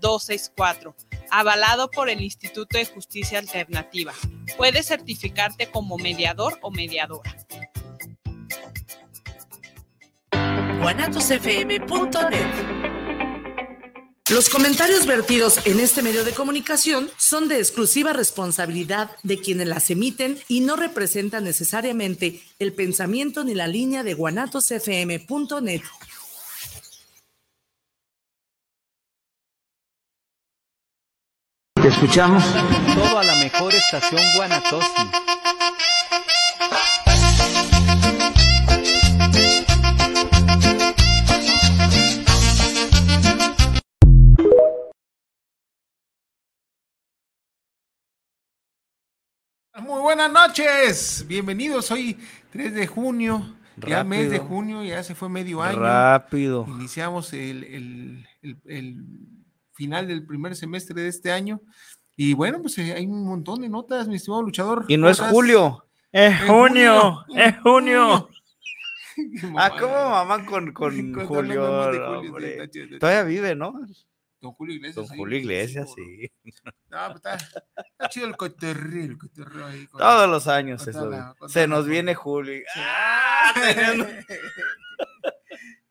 264, avalado por el Instituto de Justicia Alternativa. Puedes certificarte como mediador o mediadora. Los comentarios vertidos en este medio de comunicación son de exclusiva responsabilidad de quienes las emiten y no representan necesariamente el pensamiento ni la línea de guanatosfm.net. escuchamos. Todo a la mejor estación Guanatosi. Muy buenas noches, bienvenidos hoy 3 de junio, ya mes de junio, ya se fue medio año. Rápido. Iniciamos el, el- el- el final del primer semestre de este año y bueno, pues eh, hay un montón de notas, mi estimado luchador. Y no ¿Cómo es julio, es junio, es junio. Ah. ¿cómo mamá con, con Julio? sí, Todavía vive, ¿no? Don Julio Iglesias. Don sí, Julio Iglesias, sí. No, pues está, está chido el cotorreo, el cotorreo ahí. con- Todos los años eso. la- Se la nos viene Julio. ¡Ah! teniendo-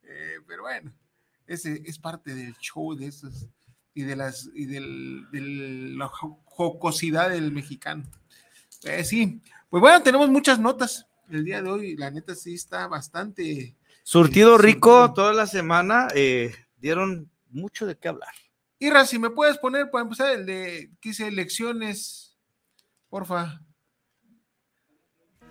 Eh, pero bueno, ese es parte del show de esos y de las y del, de la jo- jocosidad del mexicano. Eh, sí, pues bueno, tenemos muchas notas el día de hoy. La neta sí está bastante. Surtido Sí, rico toda la semana. eh, dieron mucho de qué hablar. Ira, si me puedes poner para empezar el de que hice elecciones, porfa.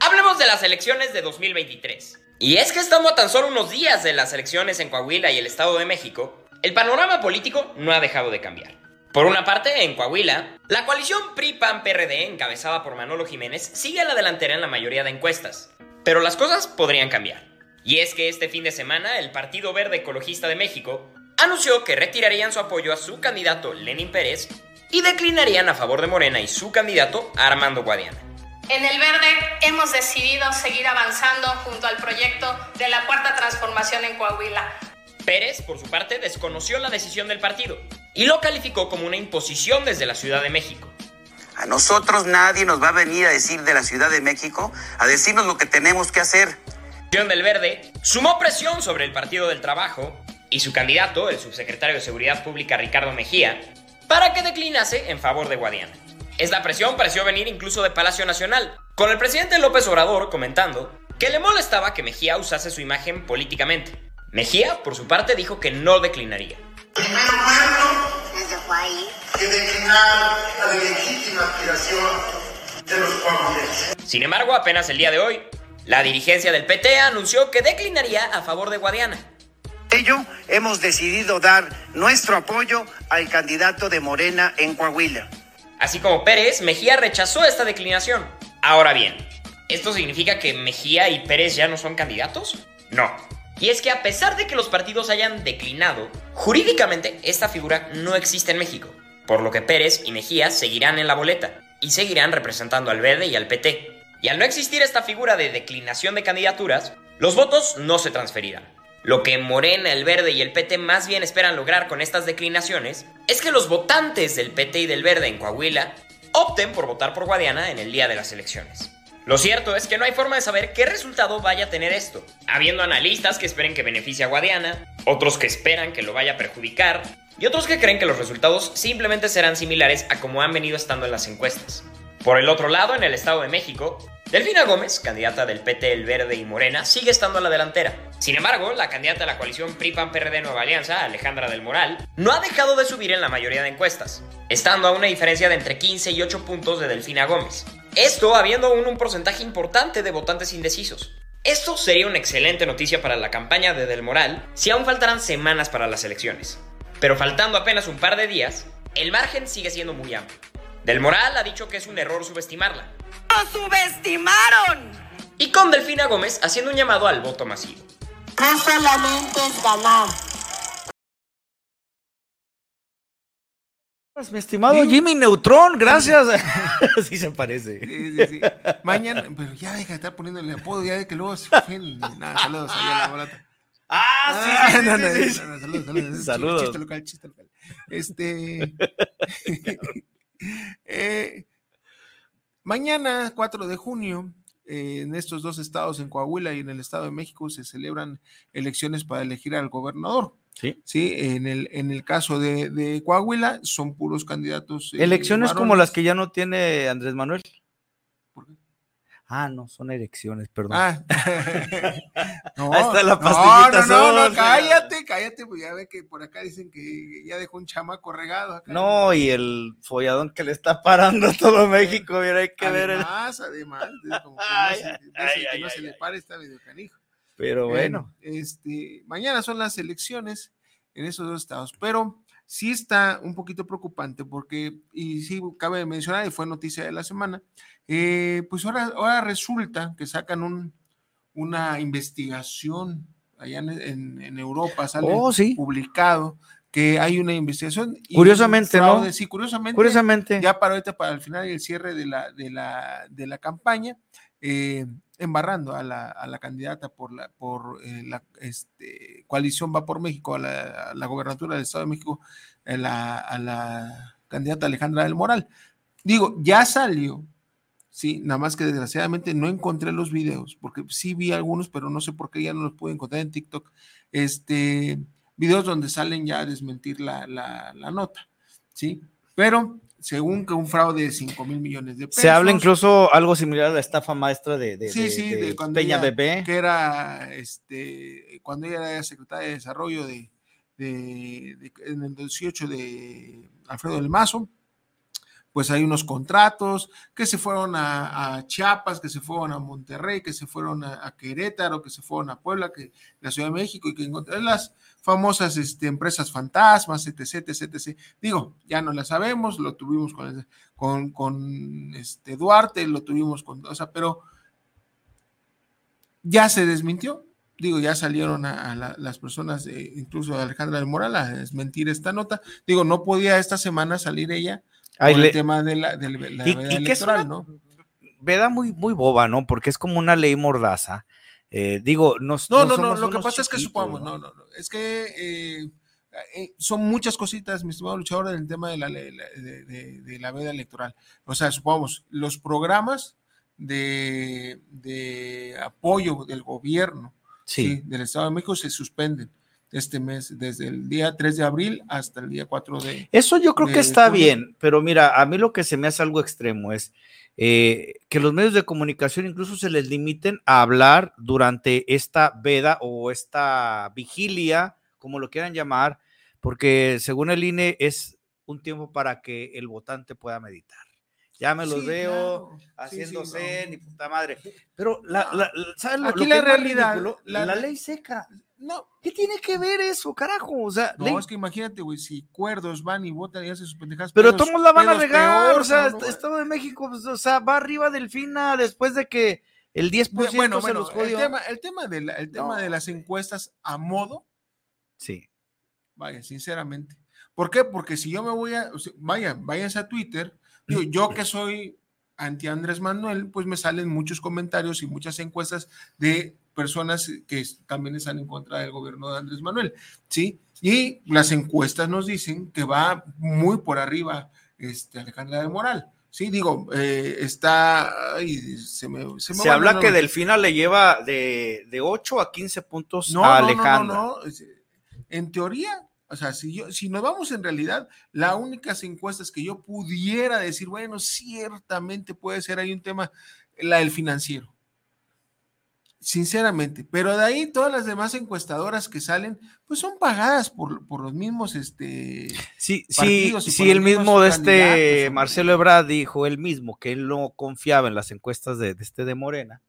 Hablemos de las elecciones de 2023. Y es que estando a tan solo unos días de las elecciones en Coahuila y el Estado de México, el panorama político no ha dejado de cambiar. Por una parte, en Coahuila, la coalición PRI-PAN-PRD encabezada por Manolo Jiménez sigue a la delantera en la mayoría de encuestas. Pero las cosas podrían cambiar. Y es que este fin de semana el Partido Verde Ecologista de México anunció que retirarían su apoyo a su candidato Lenin Pérez y declinarían a favor de Morena y su candidato Armando Guadiana. En el verde hemos decidido seguir avanzando junto al proyecto de la cuarta transformación en Coahuila. Pérez, por su parte, desconoció la decisión del partido y lo calificó como una imposición desde la Ciudad de México. A nosotros nadie nos va a venir a decir de la Ciudad de México, a decirnos lo que tenemos que hacer. Acción del Verde sumó presión sobre el Partido del Trabajo y su candidato, el subsecretario de Seguridad Pública Ricardo Mejía, para que declinase en favor de Guadiana. Esta presión pareció venir incluso de Palacio Nacional, con el presidente López Obrador comentando que le molestaba que Mejía usase su imagen políticamente. Mejía, por su parte, dijo que no declinaría. Primero muerto que declinar la legítima aspiración de los. Sin embargo, apenas el día de hoy, la dirigencia del PT anunció que declinaría a favor de Guadiana. Ello hemos decidido dar nuestro apoyo al candidato de Morena en Coahuila. Así como Pérez, Mejía rechazó esta declinación. Ahora bien, ¿esto significa que Mejía y Pérez ya no son candidatos? No. Y es que a pesar de que los partidos hayan declinado, jurídicamente esta figura no existe en México, por lo que Pérez y Mejía seguirán en la boleta y seguirán representando al Verde y al PT. Y al no existir esta figura de declinación de candidaturas, los votos no se transferirán. Lo que Morena, el Verde y el PT más bien esperan lograr con estas declinaciones es que los votantes del PT y del Verde en Coahuila opten por votar por Guadiana en el día de las elecciones. Lo cierto es que no hay forma de saber qué resultado vaya a tener esto, habiendo analistas que esperen que beneficie a Guadiana, otros que esperan que lo vaya a perjudicar, y otros que creen que los resultados simplemente serán similares a como han venido estando en las encuestas. Por el otro lado, en el Estado de México, Delfina Gómez, candidata del PT, el Verde y Morena, sigue estando a la delantera. Sin embargo, la candidata de la coalición PRI-PAN-PRD Nueva Alianza, Alejandra del Moral, no ha dejado de subir en la mayoría de encuestas, estando a una diferencia de entre 15 y 8 puntos de Delfina Gómez. Esto habiendo aún un porcentaje importante de votantes indecisos. Esto sería una excelente noticia para la campaña de Del Moral si aún faltaran semanas para las elecciones. Pero faltando apenas un par de días, el margen sigue siendo muy amplio. Del Moral ha dicho que es un error subestimarla. ¡Lo subestimaron! Y con Delfina Gómez haciendo un llamado al voto masivo. No solamente es ganar, Mi estimado Jimmy Neutron, gracias. sí se parece. Sí, sí, sí. Mañana, pero ya deja de estar poniéndole apodo, ya de que luego se ofenden. Nada, saludos allá la. Ah, sí, no, no, no, saludos, saludos. Saludos. Chiste local, chiste local. Este. eh, mañana, 4 de junio, eh, en estos dos estados, en Coahuila y en el Estado de México, se celebran elecciones para elegir al gobernador. Sí. Sí, en el, en el caso de, de Coahuila, son puros candidatos. eh, Elecciones como las que ya no tiene Andrés Manuel. ¿Por qué? Ah, no, son elecciones, perdón. Ah. no, Ahí está la pastillita no, no, cállate, cállate, pues ya ve que por acá dicen que ya dejó un chamaco regado. Acá. No, y el folladón que le está parando a todo México, mira, hay que ver el... además, además, como que no se, ay, ay, que ay, no se le pare está medio canijo. Pero bueno, este, mañana son las elecciones en esos dos estados, pero sí está un poquito preocupante porque, y sí cabe mencionar, y fue noticia de la semana, eh, pues ahora, ahora resulta que sacan un, una investigación allá en, en- en Europa, sale Oh, sí. publicado que hay una investigación. y Curiosamente, un ¿no? fraude, Sí, curiosamente. curiosamente, Ya para ahorita, para el final y el cierre de la, de la, de la campaña, eh, embarrando a la, candidata por la, por, eh, la este, coalición Va por México, a la, a la gobernatura del Estado de México, a la, a la candidata Alejandra del Moral. Digo, ya salió, sí, nada más que desgraciadamente no encontré los videos, porque sí vi algunos, pero no sé por qué ya no los pude encontrar en TikTok. Este, videos donde salen ya a desmentir la nota, ¿sí? Pero según que un fraude de 5 mil millones de pesos. se habla incluso algo similar a la estafa maestra de, de, Sí, de- sí, de de cuando Peña ella- Bebé. que era este cuando ella era secretaria de desarrollo de, en el 18 de Alfredo del Mazo pues hay unos contratos que se fueron a, a Chiapas, que se fueron a Monterrey, que se fueron a, a Querétaro, que se fueron a Puebla, que la Ciudad de México y que encontré las famosas este, empresas fantasmas, etc, etc, etc. Digo, ya no la sabemos, lo tuvimos con, con, con este Duarte, lo tuvimos con, o sea, pero ya se desmintió. Digo, ya salieron a, a la- las personas, eh, incluso a Alejandra del Moral, a desmentir esta nota. Digo, no podía esta semana salir ella Ay, por le- el tema de la, de la Y- veda y electoral, una- ¿no? veda muy, muy boba, ¿no? Porque es como una ley mordaza. Eh, digo, no, No, no, no, somos lo que pasa es que supongamos, no, no, no, es que eh, eh, son muchas cositas, mi estimado luchador, en el tema de la, de, de- de la veda electoral. O sea, supongamos, los programas de, de apoyo del gobierno Sí. sí, del Estado de México se suspenden este mes, desde el día 3 de abril hasta el día 4 de... Eso yo creo que está bien, pero mira, a mí lo que se me hace algo extremo es eh, que los medios de comunicación incluso se les limiten a hablar durante esta veda o esta vigilia, como lo quieran llamar, porque según el INE es un tiempo para que el votante pueda meditar. Ya me los Sí, veo claro. Sí, sí, haciéndose, no. ni puta madre. Pero la, la- la- ¿sabes lo- Aquí lo que la realidad, la ley seca. No, ¿Qué tiene que ver eso, carajo? O sea, no, es que imagínate, güey, si cuerdos van y votan y hacen sus pendejadas. Pero pedos- todos la van a regar, peor, o sea, cabrón, est- Estado de México, pues, o sea, va arriba del FINA después de que el 10% Bueno, se bueno, los el jodió. tema, el tema, de, la- el tema No, de las encuestas a modo, Sí. vaya, sinceramente. ¿Por qué? Porque si yo me voy a, o sea, vaya, váyanse a Twitter, yo que soy anti Andrés Manuel, pues me salen muchos comentarios y muchas encuestas de personas que también están en contra del gobierno de Andrés Manuel, ¿sí? Y las encuestas nos dicen que va muy por arriba este, Alejandra de Moral. Sí, digo, eh, está. ay, se me, se me Se habla que. Delfina le lleva de, de 8 a 15 puntos No, a no, no, Alejandra. No, no, es- En teoría, o sea, si, yo, si nos vamos en realidad, las únicas encuestas que yo pudiera decir, bueno, ciertamente puede ser ahí un tema, la del financiero. Sinceramente, pero de ahí todas las demás encuestadoras que salen, pues son pagadas por, por los mismos, este, Sí, sí, sí, el mismo de este. Marcelo Ebrard dijo él mismo que él no confiaba en las encuestas de, de este de Morena.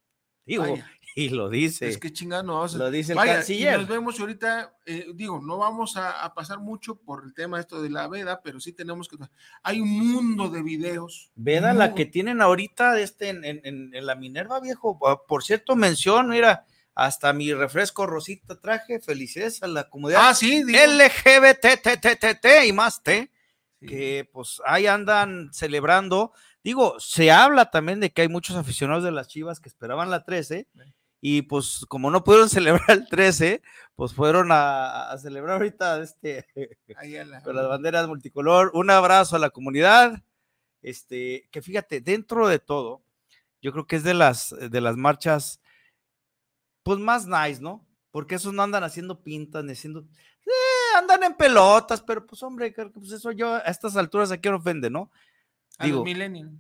Digo, Vaya. Y lo dice. Es que chingada no vamos a- Lo dice el Vaya, y nos vemos ahorita, eh, digo, no vamos a, a pasar mucho por el tema esto de la veda, pero sí tenemos que. Hay un mundo de videos. Veda la que tienen ahorita este, en, en- en- en la Minerva, viejo. Ah, Por cierto, mención, mira, hasta mi refresco rosita traje. Felicidades a la comunidad Ah, sí, LGBTTTT y más T, que pues ahí andan celebrando. Digo, se habla también de que hay muchos aficionados de las Chivas que esperaban la 13 y pues como no pudieron celebrar el 13, pues fueron a, a celebrar ahorita este, a la- con las banderas multicolor. Un abrazo a la comunidad, este, que fíjate, dentro de todo, yo creo que es de las, de las marchas, pues más nice, ¿no? Porque esos no andan haciendo pintas, ni haciendo, eh, andan en pelotas, pero pues hombre, creo que pues eso yo a estas alturas a quién ofende, ¿no? a los millennials.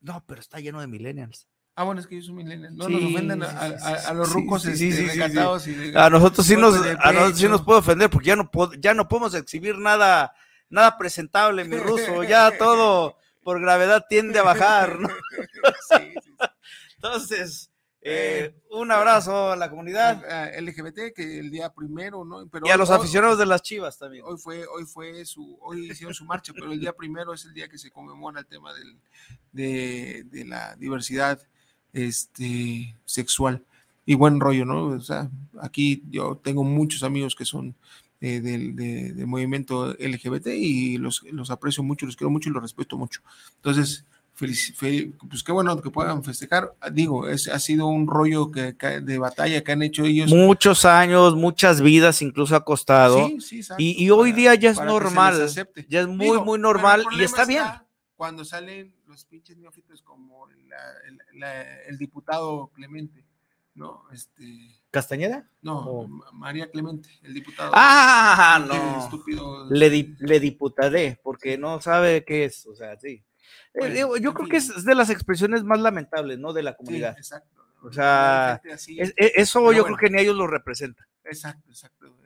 No, pero está lleno de millennials. Ah, bueno, es que yo soy millennial. No Sí, nos ofenden a, los rucos sí, sí, este, sí, recatados y de- A nosotros sí nos, a nosotros sí nos puede ofender porque ya no, ya no podemos exhibir nada, nada presentable, mi ruso. Ya todo por gravedad tiende a bajar, ¿no? Entonces, eh, un abrazo a la comunidad LGBT que el día primero, ¿no? Pero y a hoy- los hoy- aficionados de las chivas también. Hoy fue, hoy fue su, hoy hicieron su marcha, pero el día primero es el día que se conmemora el tema del, de, de la diversidad este, sexual y buen rollo, ¿no? O sea, aquí yo tengo muchos amigos que son eh, del, de- del movimiento LGBT y los, los aprecio mucho, los quiero mucho y los respeto mucho. Entonces, felici- fe- pues qué bueno que puedan festejar. Digo, es, ha sido un rollo que, que- de batalla que han hecho ellos. Muchos años, muchas vidas incluso ha costado. Sí, sí, exacto, y, y hoy para- día ya es normal. Ya es muy, Digo, muy normal y problema está bien. Cuando salen los pinches neófitos como la- el, la- el diputado Clemente, ¿no? Este, ¿Castañeda? no. Ma- María Clemente, el diputado. Ah, no. Estúpido. Le, di- le diputaré porque no sabe qué es. O sea, sí. Eh, Bueno, yo creo fin. que es de las expresiones más lamentables, ¿no? De la Sí, comunidad. exacto. O sea, así. Es- e- eso yo bueno. creo que ni ellos lo representan. Exacto, exacto.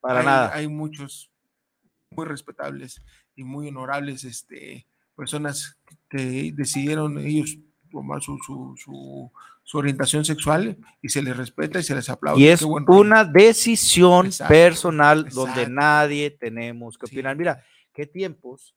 Para hay, nada. Hay muchos muy respetables y muy honorables este, personas que decidieron ellos tomar su, su, su, su orientación sexual y se les respeta y se les aplaude. Y es Qué buen rollo. una decisión Exacto, personal donde exacto. nadie tenemos que Sí. opinar. Mira, qué tiempos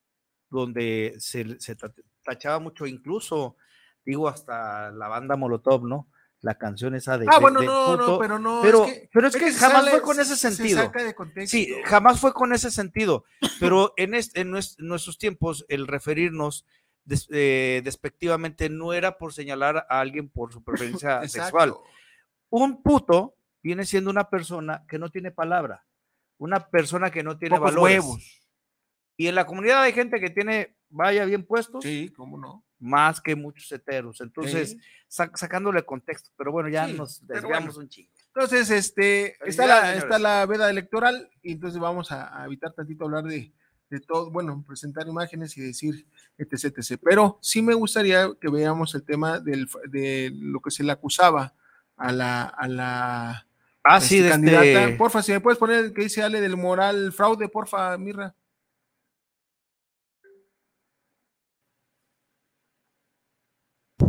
donde se, se ta- tachaba mucho, incluso, digo, hasta la banda Molotov, ¿no? La canción esa de. Ah, de- bueno, de no, puto, no, pero no. pero- pero es que se jamás fue con ese se- sentido. Se saca de contexto. Sí, jamás fue con ese sentido, pero en, este, en nues- nuestros tiempos el referirnos des- eh, despectivamente no era por señalar a alguien por su preferencia sexual. Un puto viene siendo una persona que no tiene palabra, una persona que no tiene Pocos valores. huevos. Y en la comunidad hay gente que tiene, vaya bien puestos, Sí, cómo no. más que muchos heteros. Entonces, Sí. sac- sacándole contexto, pero bueno, ya Sí, nos desviamos bueno. un chingo. Entonces, este, está la, señores. está la veda electoral y entonces vamos a, a evitar tantito hablar de, de todo, bueno, presentar imágenes y decir etc, etc. Pero sí me gustaría que veamos el tema del, de lo que se le acusaba a la, a la Ah, este, sí, de candidata. este- Porfa, si me puedes poner el que dice Ale del moral fraude, porfa, Mirra.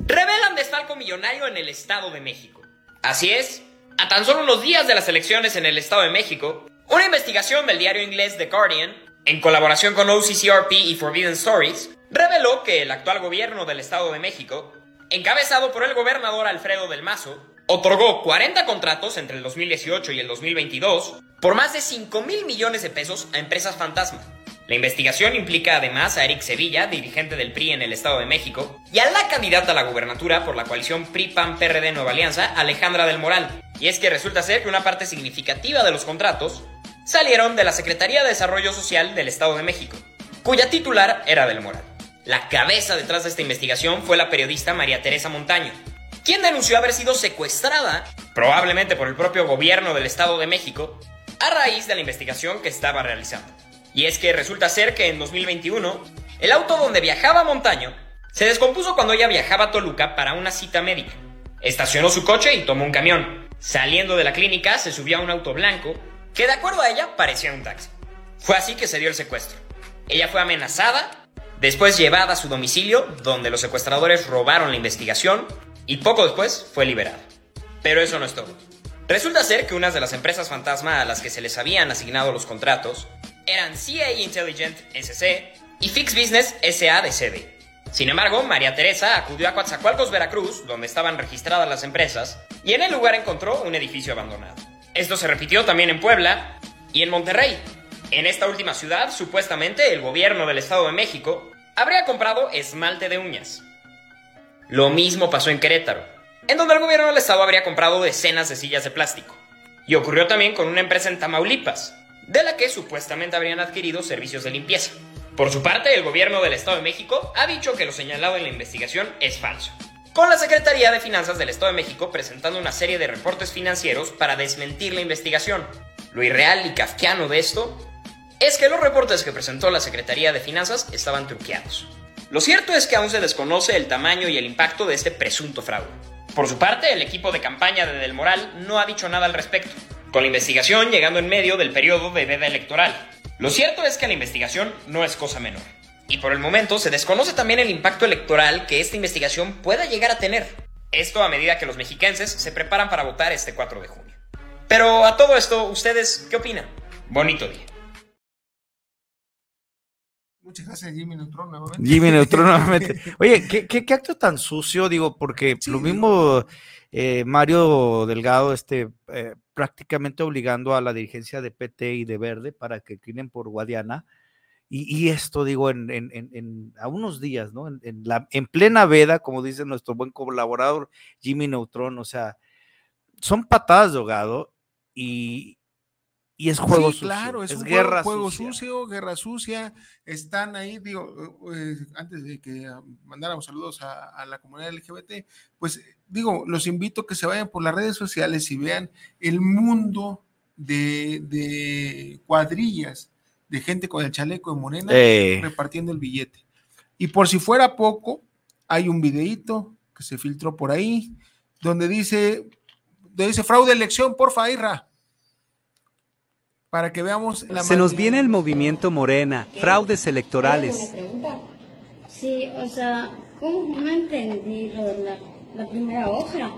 Revelan desfalco millonario en el Estado de México. Así es, a tan solo unos días de las elecciones en el Estado de México, una investigación del diario inglés The Guardian, en colaboración con OCCRP y Forbidden Stories, reveló que el actual gobierno del Estado de México, encabezado por el gobernador Alfredo del Mazo, otorgó 40 contratos entre el 2018 y el 2022 por más de 5 mil millones de pesos a empresas fantasma. La investigación implica además a Eric Sevilla, dirigente del PRI en el Estado de México, y a la candidata a la gubernatura por la coalición PRI-PAN-PRD Nueva Alianza, Alejandra del Moral. Y es que resulta ser que una parte significativa de los contratos salieron de la Secretaría de Desarrollo Social del Estado de México, cuya titular era del Moral. La cabeza detrás de esta investigación fue la periodista María Teresa Montaño, quien denunció haber sido secuestrada, probablemente por el propio gobierno del Estado de México, a raíz de la investigación que estaba realizando. Y es que resulta ser que en 2021, el auto donde viajaba Montaño se descompuso cuando ella viajaba a Toluca para una cita médica. Estacionó su coche y tomó un camión. Saliendo de la clínica, se subió a un auto blanco que, de acuerdo a ella, parecía un taxi. Fue así que se dio el secuestro. Ella fue amenazada, después llevada a su domicilio, donde los secuestradores robaron la investigación, y poco después fue liberada. Pero eso no es todo. Resulta ser que unas de las empresas fantasma a las que se les habían asignado los contratos eran CA Intelligent SC y Fix Business SA de CD. Sin embargo, María Teresa acudió a Coatzacoalcos, Veracruz, donde estaban registradas las empresas, y en el lugar encontró un edificio abandonado. Esto se repitió también en Puebla y en Monterrey. En esta última ciudad, supuestamente, el gobierno del Estado de México habría comprado esmalte de uñas. Lo mismo pasó en Querétaro. en donde el gobierno del estado habría comprado decenas de sillas de plástico. Y ocurrió también con una empresa en Tamaulipas, de la que supuestamente habrían adquirido servicios de limpieza. Por su parte, el gobierno del Estado de México ha dicho que lo señalado en la investigación es falso. Con la Secretaría de Finanzas del Estado de México presentando una serie de reportes financieros para desmentir la investigación. Lo irreal y kafkiano de esto es que los reportes que presentó la Secretaría de Finanzas estaban truqueados. Lo cierto es que aún se desconoce el tamaño y el impacto de este presunto fraude. Por su parte, el equipo de campaña de Del Moral no ha dicho nada al respecto, con la investigación llegando en medio del periodo de veda electoral. Lo cierto es que la investigación no es cosa menor. Y por el momento se desconoce también el impacto electoral que esta investigación pueda llegar a tener. Esto a medida que los mexiquenses se preparan para votar este 4 de junio. Pero a todo esto, ¿ustedes qué opinan? Bonito día. Muchas gracias, Jimmy Neutron, nuevamente. Jimmy Neutron nuevamente. Oye, ¿qué, qué, qué acto tan sucio? Digo, porque Sí, lo mismo eh, Mario Delgado, este, eh, prácticamente obligando a la dirigencia de PT y de Verde para que inclinen por Guadiana. Y, y esto, digo, en, en- en- en- a unos días, ¿no? En, en la, en plena veda, como dice nuestro buen colaborador Jimmy Neutron, o sea, son patadas de ahogado y, y es juego Sí, sucio. claro, es, un guerra juego, sucia. sucio, guerra sucia. Están ahí, digo, eh, antes de que ah, mandáramos saludos a, a la comunidad LGBT, pues digo, los invito a que se vayan por las redes sociales y vean el mundo de, de cuadrillas de gente con el chaleco de Morena Eh. repartiendo el billete. Y por si fuera poco, hay un videíto que se filtró por ahí donde dice, donde dice fraude de elección, porfa, Irra. Para que veamos la Se nos viene el movimiento Morena, fraudes electorales. pregunta? Sí, o sea, ¿cómo no entendí lo de la, la primera hoja?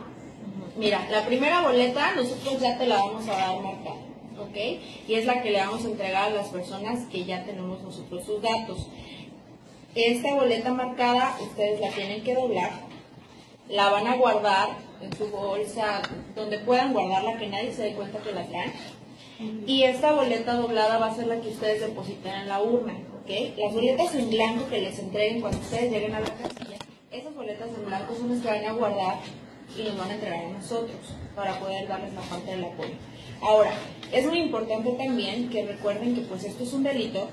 Mira, la primera boleta nosotros ya te la vamos a dar marcada, ¿ok? Y es la que le vamos a entregar a las personas que ya tenemos nosotros sus datos. Esta boleta marcada ustedes la tienen que doblar, la van a guardar en su bolsa, donde puedan guardarla, que nadie se dé cuenta que la traen. Y esta boleta doblada va a ser la que ustedes depositen en la urna, ¿ok? Las boletas en blanco que les entreguen cuando ustedes lleguen a la casilla, esas boletas en blanco son las que van a guardar y nos van a entregar a nosotros para poder darles la parte del apoyo. Ahora, es muy importante también que recuerden que pues esto es un delito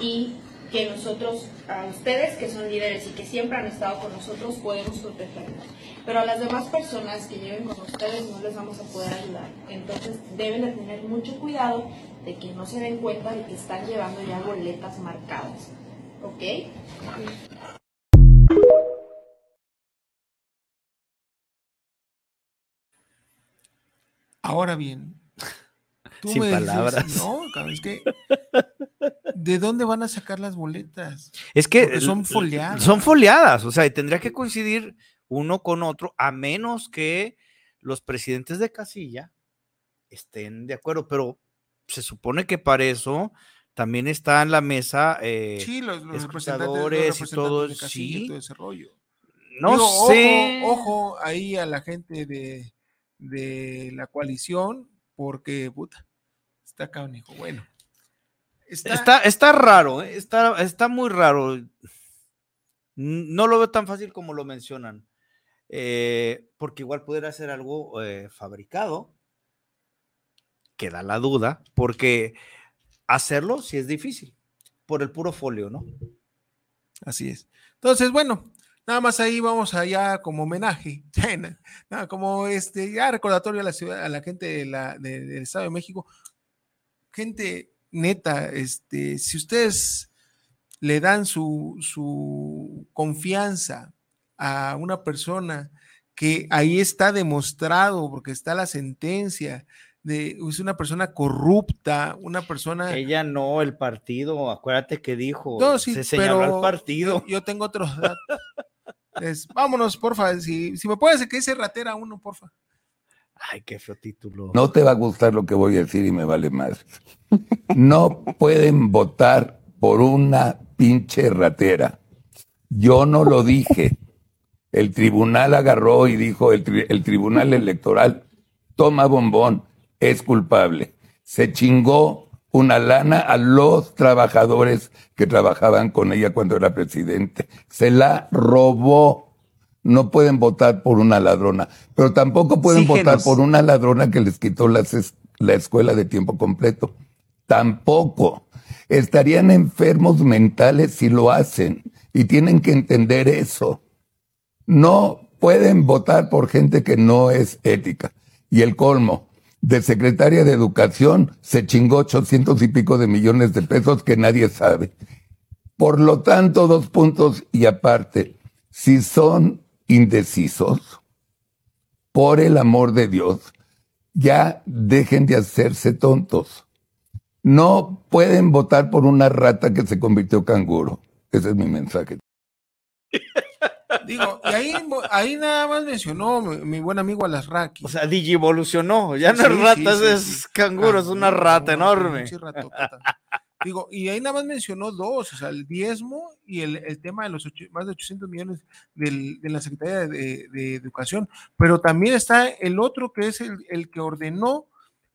y que nosotros, a ustedes que son líderes y que siempre han estado con nosotros, podemos protegerlos. Pero a las demás personas que lleven con ustedes no les vamos a poder ayudar. Entonces deben de tener mucho cuidado de que no se den cuenta de que están llevando ya boletas marcadas. ¿Ok? Ahora bien, tú Sin me dices, palabras. no, cabrón, es que ¿de dónde van a sacar las boletas? Es que Porque son foliadas. Son foliadas, o sea, y tendría que coincidir uno con otro, a menos que los presidentes de casilla estén de acuerdo, pero se supone que para eso también está en la mesa eh, Sí, los, los y todo, de casilla sí. todo ese rollo. No Digo, sé. Ojo, ojo ahí a la gente de, de la coalición, porque, puta, está canijo. Bueno, está, Está, está raro, ¿eh? está, está muy raro. No lo veo tan fácil como lo mencionan, eh, porque igual pudiera ser algo eh, fabricado, queda la duda, porque hacerlo sí es difícil, por el puro folio, ¿no? Así es. Entonces, bueno, nada más ahí vamos allá como homenaje, nada, como este, ya recordatorio a la ciudad, a la gente de la- de- del Estado de México. Gente neta, este, si ustedes le dan su, su confianza a una persona que ahí está demostrado, porque está la sentencia, de, es una persona corrupta, una persona... Ella no, el partido, acuérdate que dijo, No, sí, se señaló pero al partido. Yo, yo tengo otros datos. Es, vámonos, porfa. Si, si me puedes que dice ratera uno, porfa. Ay, qué feo título. No te va a gustar lo que voy a decir y me vale más. No pueden votar por una pinche ratera. Yo no lo dije. El tribunal agarró y dijo, el, el tribunal electoral toma bombón, es culpable. Se chingó una lana a los trabajadores que trabajaban con ella cuando era presidente. Se la robó. No pueden votar por una ladrona, pero tampoco pueden votar por una ladrona que les quitó las es- la escuela de tiempo completo. Tampoco. Estarían enfermos mentales si lo hacen y tienen que entender eso. No pueden votar por gente que no es ética. Y el colmo, de secretaria de Educación se chingó 800 y pico de millones de pesos que nadie sabe. Por lo tanto, dos puntos y aparte, si son indecisos, por el amor de Dios, ya dejen de hacerse tontos. No pueden votar por una rata que se convirtió canguro. Ese es mi mensaje. Digo, y ahí, ahí nada más mencionó mi, mi buen amigo Alasraqui. O sea, digivolucionó. Ya no Sí, es rata, sí, es, sí, es sí. canguro, es una rata no, enorme. Digo, y ahí nada más mencionó dos, o sea, el diezmo y el, el tema de los ocho- más de 800 millones del- de la Secretaría de, de Educación, pero también está el otro que es el, el que ordenó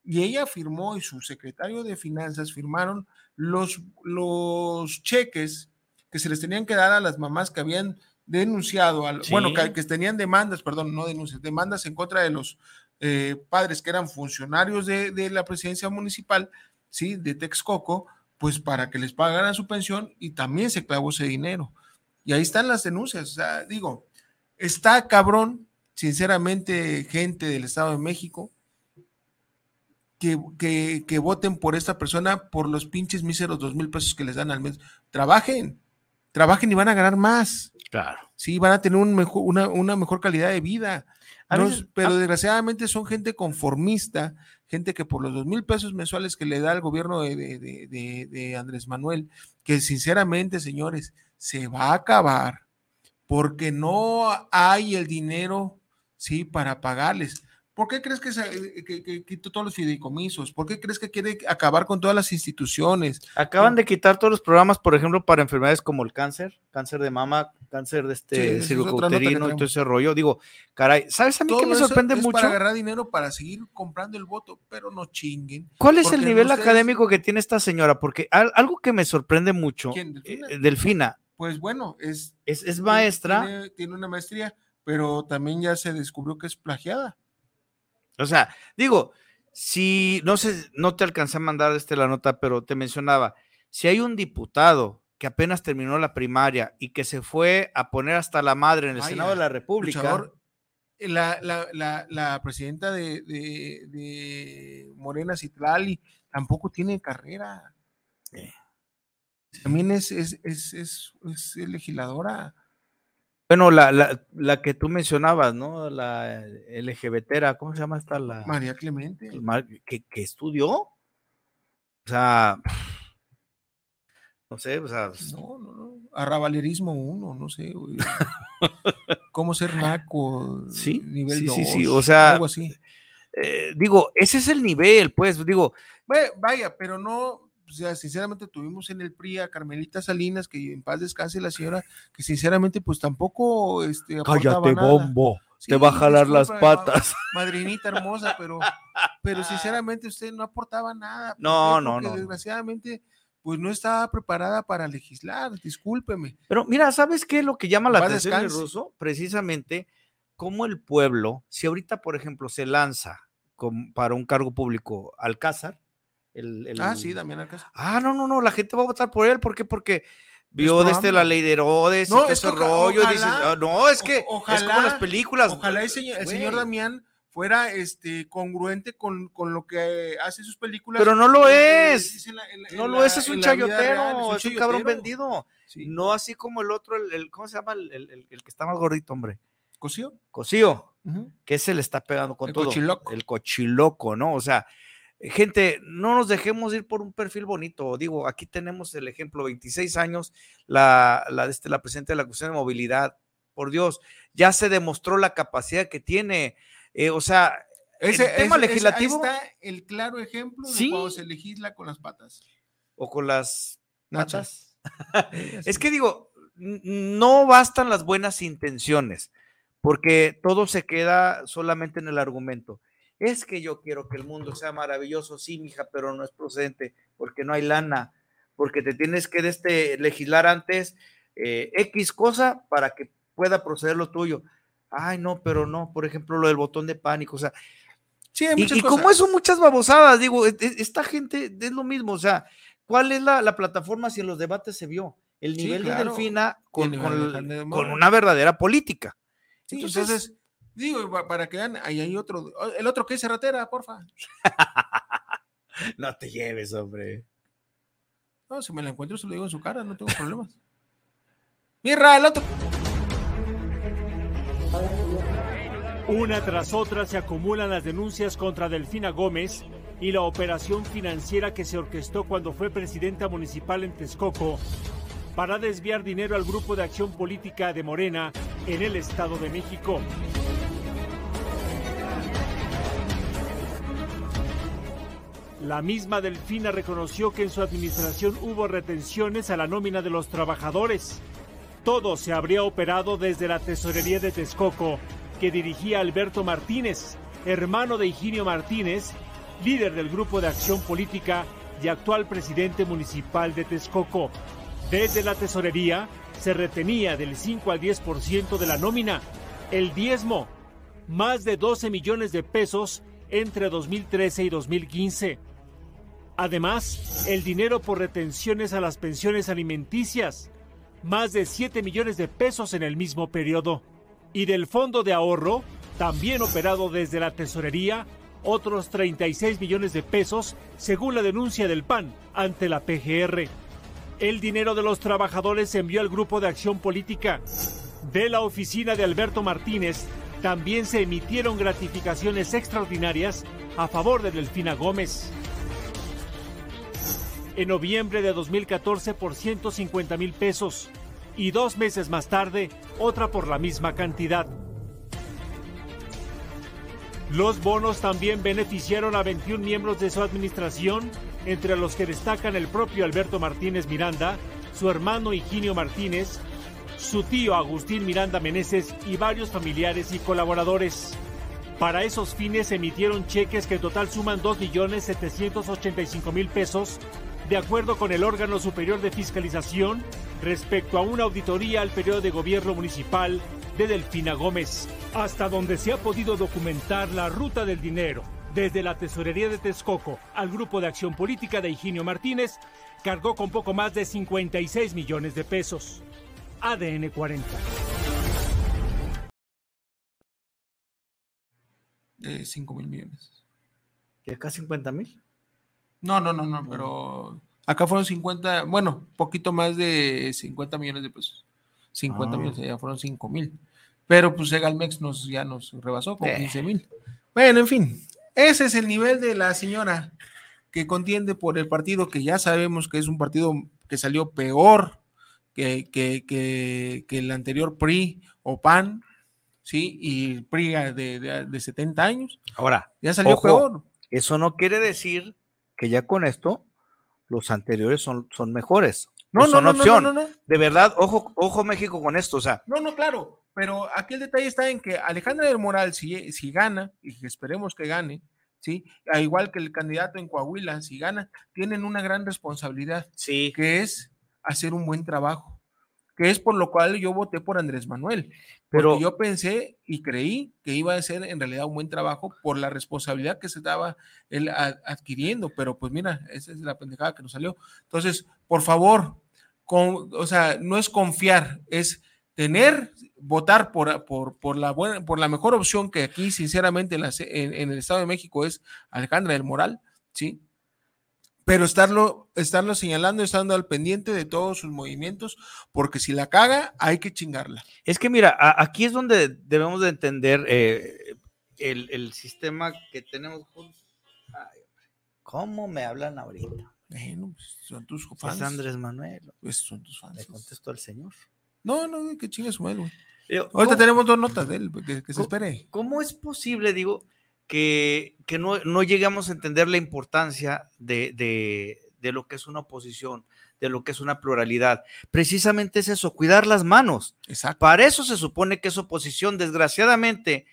y ella firmó y su secretario de Finanzas firmaron los, los cheques que se les tenían que dar a las mamás que habían denunciado, al, Sí. bueno, que, que tenían demandas, perdón, no denuncias, demandas en contra de los eh, padres que eran funcionarios de, de la presidencia municipal, ¿sí? De Texcoco, pues para que les pagaran su pensión y también se clavó ese dinero. Y ahí están las denuncias. O sea, digo, está cabrón, sinceramente, gente del Estado de México, que, que, que voten por esta persona por los pinches míseros dos mil pesos que les dan al mes. Trabajen, trabajen y van a ganar más. Claro. Sí, van a tener un mejor, una, una mejor calidad de vida. A No, veces- pero desgraciadamente son gente conformista, gente que por los dos mil pesos mensuales que le da el gobierno de, de- de- Andrés Manuel, que sinceramente, señores, se va a acabar porque no hay el dinero, sí, para pagarles. ¿Por qué crees que, se- que- que quitó todos los fideicomisos? ¿Por qué crees que quiere acabar con todas las instituciones? Acaban de quitar todos los programas, por ejemplo, para enfermedades como el cáncer, cáncer de mama, cáncer de Sí, este es que circouterino y todo ese rollo. Digo, caray, ¿sabes a mí que Todo me eso sorprende es mucho? para agarrar dinero para seguir comprando el voto, pero no chinguen. ¿Cuál es el nivel ustedes- académico que tiene esta señora? Porque al- algo que me sorprende mucho, ¿Quién? ¿Delfina? eh, Delfina, Pues bueno, es, es, es maestra, Tiene, tiene una maestría, pero también ya se descubrió que es plagiada. O sea, digo, si, no sé, no te alcancé a mandar este la nota, pero te mencionaba, si hay un diputado que apenas terminó la primaria y que se fue a poner hasta la madre en el Senado de la República, luchador. La, la, la, la presidenta de, de, de Morena Citlali tampoco tiene carrera. También es, es, es, es, es legisladora. Bueno, la, la, la que tú mencionabas, ¿no? La LGBTera, ¿cómo se llama esta? La, María Clemente. Que, que estudió. O sea, no sé, o sea, No, no, no. Arrabalerismo uno, no sé. güey. ¿Cómo ser naco? Sí, Nivel sí, sí, sí, dos, o sea, Algo así. eh, digo, ese es el nivel, pues, digo, Vaya, pero no, o sea, sinceramente tuvimos en el PRI a Carmelita Salinas, que en paz descanse la señora, que sinceramente pues tampoco este, cállate, nada. bombo, Sí, te va a jalar las patas. Madrinita hermosa, pero, pero sinceramente usted no aportaba nada. ¿Por No, no, no. Desgraciadamente, pues no estaba preparada para legislar, discúlpeme. Pero mira, ¿sabes qué es lo que llama la atención, ruso? Precisamente, cómo el pueblo, si ahorita, por ejemplo, se lanza con- para un cargo público Alcázar, el, el- Ah, sí, Damián Alcázar. Ah, no, no, no, la gente va a votar por él, ¿por qué? Porque vio pro desde la AMLO. ley de Herodes No, ese rollo, dices, "Ah, no, es que es como las películas. Ojalá el señor, el señor güey". Damián fuera este congruente con, con lo que hace sus películas. Pero no lo es. dice en la- en la- No lo la- es, es un la chayotero, real, es un cabrón vendido. Sí. No así como el otro, el, el- ¿cómo se llama? El, el- que está más gordito, hombre. ¿Cosío? Cosío, Ujú. que se le está pegando con El todo. cochiloco. El cochiloco, ¿no? O sea, gente, no nos dejemos ir por un perfil bonito. Digo, aquí tenemos el ejemplo, 26 años, la, la, este, la presidenta de la Comisión de Movilidad. Por Dios, ya se demostró la capacidad que tiene. Eh, o sea, Ese, el tema ese- ese- legislativo ahí está el claro ejemplo de Sí. cuando se legisla con las patas. o con las patas. Es que digo, no bastan las buenas intenciones, porque todo se queda solamente en el argumento. Es que yo quiero que el mundo sea maravilloso, sí, mija, pero no es procedente, porque no hay lana, porque te tienes que este, legislar antes eh, X cosa para que pueda proceder lo tuyo. Ay, no, pero no, por ejemplo, lo del botón de pánico, o sea. Sí, hay y, muchas y como cosas. eso, muchas babosadas, digo, e- e- esta gente es lo mismo, o sea, ¿cuál es la, la plataforma si en los debates se vio? El Sí, nivel de. Delfina con, nivel con de una verdadera política. Sí, Entonces- entonces, digo, pa- para que vean, ahí hay otro, el otro que es ratera, porfa. No te lleves, hombre. No, si me la encuentro, se lo digo en su cara, no tengo problemas. Mirra, el otro. Una tras otra se acumulan las denuncias contra Delfina Gómez y la operación financiera que se orquestó cuando fue presidenta municipal en Texcoco para desviar dinero al Grupo de Acción Política de Morena en el Estado de México. La misma Delfina reconoció que en su administración hubo retenciones a la nómina de los trabajadores. Todo se habría operado desde la tesorería de Texcoco, que dirigía Alberto Martínez, hermano de Higinio Martínez, líder del Grupo de Acción Política y actual presidente municipal de Texcoco. Desde la tesorería se retenía del 5 al 10% de la nómina, el diezmo, más de 12 millones de pesos entre 2013 y 2015. Además, el dinero por retenciones a las pensiones alimenticias, más de 7 millones de pesos en el mismo periodo. Y del fondo de ahorro, también operado desde la tesorería, otros 36 millones de pesos, según la denuncia del PAN ante la PGR. El dinero de los trabajadores se envió al grupo de acción política. De la oficina de Alberto Martínez también se emitieron gratificaciones extraordinarias a favor de Delfina Gómez. En noviembre de 2014 por 150 mil pesos y dos meses más tarde otra por la misma cantidad. Los bonos también beneficiaron a 21 miembros de su administración, entre los que destacan el propio Alberto Martínez Miranda, su hermano Higinio Martínez, su tío Agustín Miranda Meneses y varios familiares y colaboradores. Para esos fines emitieron cheques que en total suman 2.785.000 pesos, de acuerdo con el órgano superior de fiscalización, respecto a una auditoría al periodo de gobierno municipal de Delfina Gómez, hasta donde se ha podido documentar la ruta del dinero. Desde la tesorería de Texcoco al grupo de acción política de Higinio Martínez, cargó con poco más de 56 millones de pesos. ADN 40. De 5 mil millones. ¿De acá 50 mil? No, no, no, no, pero acá fueron 50, bueno, poquito más de 50 millones de pesos. 50 Ah. millones, ya fueron 5 mil. Pero pues Segalmex nos, ya nos rebasó con Eh. 15 mil. Bueno, en fin, ese es el nivel de la señora que contiende por el partido que ya sabemos que es un partido que salió peor que, que, que, que el anterior PRI o PAN, ¿sí? Y PRI de, de, de 70 años. Ahora, Ya salió ojo, peor. Eso no quiere decir que ya con esto los anteriores son, son mejores. No, no, son no, opción. no, no, no. De verdad, ojo, ojo México con esto. O sea, No, no, claro, pero aquí el detalle está en que Alejandra del Moral, si, si gana, y que esperemos que gane, ¿sí? Al igual que el candidato en Coahuila, si gana, tienen una gran responsabilidad, sí. que es hacer un buen trabajo, que es por lo cual yo voté por Andrés Manuel, Pero- porque yo pensé y creí que iba a ser en realidad un buen trabajo por la responsabilidad que se estaba él adquiriendo, pero pues mira, esa es la pendejada que nos salió. Entonces, por favor, con, o sea, no es confiar, es tener, votar por, por, por, la, buena, por la mejor opción que aquí, sinceramente, en, la en- en el Estado de México es Alejandra del Moral, ¿sí? Pero estarlo, estarlo señalando, estando al pendiente de todos sus movimientos, porque si la caga, hay que chingarla. Es que mira, a- aquí es donde debemos de entender eh, el, el sistema que tenemos. Ay, ¿Cómo me hablan ahorita? Bueno, pues, son tus fans. Es Andrés Manuel. Pues son tus fans. Le contesto al señor. No, no, que chingue su madre, güey. Ahorita ¿cómo- tenemos dos notas de él, que, que se ¿Cómo- espere. ¿Cómo es posible, digo, que, que no, no llegamos a entender la importancia de, de- de lo que es una oposición, de lo que es una pluralidad? Precisamente es eso, cuidar las manos. Exacto. Para eso se supone que es oposición. Desgraciadamente,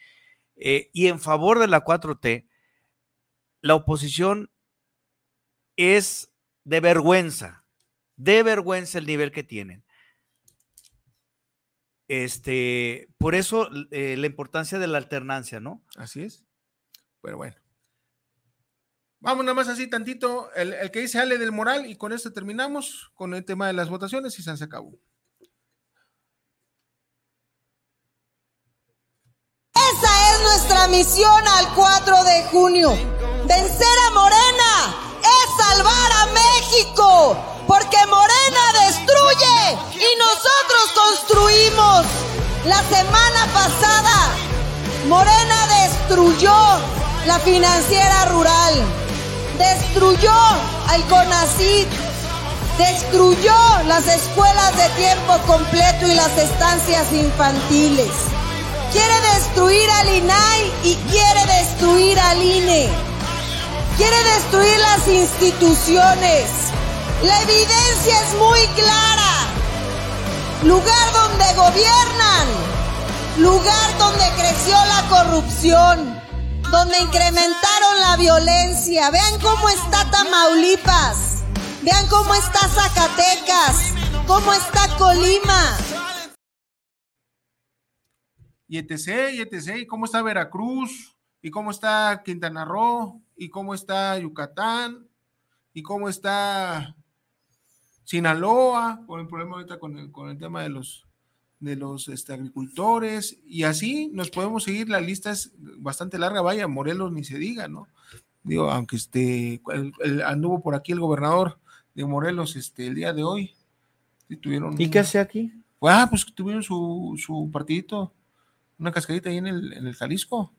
eh, y en favor de la 4T, la oposición es de vergüenza, de vergüenza el nivel que tienen. este, por eso eh, la importancia de la alternancia, ¿no? Así es. Pero bueno. Vamos nada más así tantito, el, el que dice Ale del Moral, y con esto terminamos con el tema de las votaciones y se acabó. Esa es nuestra misión al 4 de junio. Vencer a Morena es salvar a México, porque Morena destruye y nosotros construimos. La semana pasada, Morena destruyó la financiera rural, destruyó al CONACIT, destruyó las escuelas de tiempo completo y las estancias infantiles. Quiere destruir al INAI y quiere destruir al INE. Quiere destruir las instituciones. La evidencia es muy clara. Lugar donde gobiernan. Lugar donde creció la corrupción. Donde incrementaron la violencia. Vean cómo está Tamaulipas. Vean cómo está Zacatecas. Cómo está Colima y etc, y etc, y cómo está Veracruz, y cómo está Quintana Roo, y cómo está Yucatán, y cómo está Sinaloa, con el problema ahorita con el, con el tema de los, de los este, agricultores, y así nos podemos seguir, la lista es bastante larga, vaya, Morelos ni se diga, ¿no? Digo, aunque este, el, el, anduvo por aquí el gobernador de Morelos este, el día de hoy. ¿Y, tuvieron, ¿Y qué hace aquí? Ah, pues tuvieron su, su partidito una cascadita ahí en el, en el Jalisco.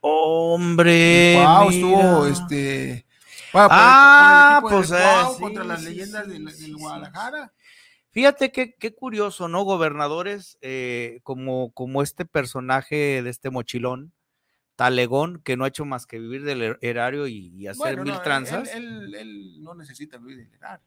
Hombre. Wow, estuvo este. Wow, ah, por, pues wow, eh, contra sí, las sí, leyendas sí, del, Guadalajara. Fíjate qué, qué curioso, ¿no? Gobernadores eh, como, como este personaje de este mochilón, Talegón, que no ha hecho más que vivir del er, erario y, y hacer Bueno, mil no, tranzas. Él, él- él no necesita vivir del erario.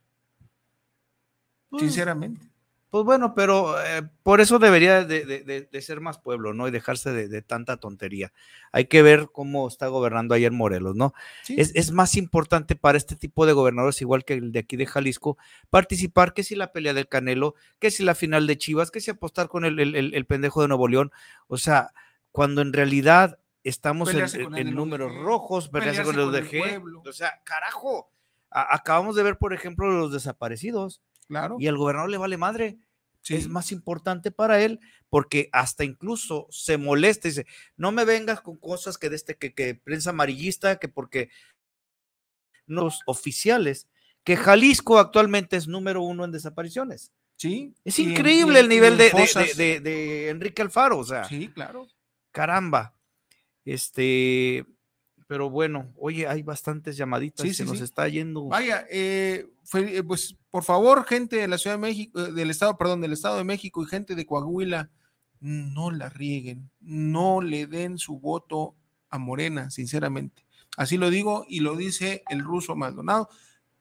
Pues, Sinceramente. Pues bueno, pero eh, por eso debería de, de- de- de ser más pueblo, ¿no? Y dejarse de, de tanta tontería. Hay que ver cómo está gobernando ayer Morelos, ¿no? Sí. Es, es más importante para este tipo de gobernadores, igual que el de aquí de Jalisco, participar que si la pelea del Canelo, que si la final de Chivas, que si apostar con el, el- el- el pendejo de Nuevo León. O sea, cuando en realidad estamos en, números rojos, pelearse con el UDG. pueblo. O sea, carajo. A- acabamos de ver, por ejemplo, los desaparecidos. Claro. Y al gobernador le vale madre. Sí. Es más importante para él porque hasta incluso se molesta y dice, no me vengas con cosas que de este, que, que prensa amarillista, que porque los oficiales, que Jalisco actualmente es número uno en desapariciones. Sí. Es en- increíble el nivel de- de- de Enrique Alfaro, o sea, Sí, claro. caramba. Este, pero bueno, oye, hay bastantes llamaditas, Sí, se sí, nos sí. está yendo. Vaya, eh, fue- eh, pues por favor, gente de la Ciudad de México, eh, del Estado, perdón, del Estado de México y gente de Coahuila, no la rieguen, no le den su voto a Morena, sinceramente. Así lo digo y lo dice el ruso Maldonado.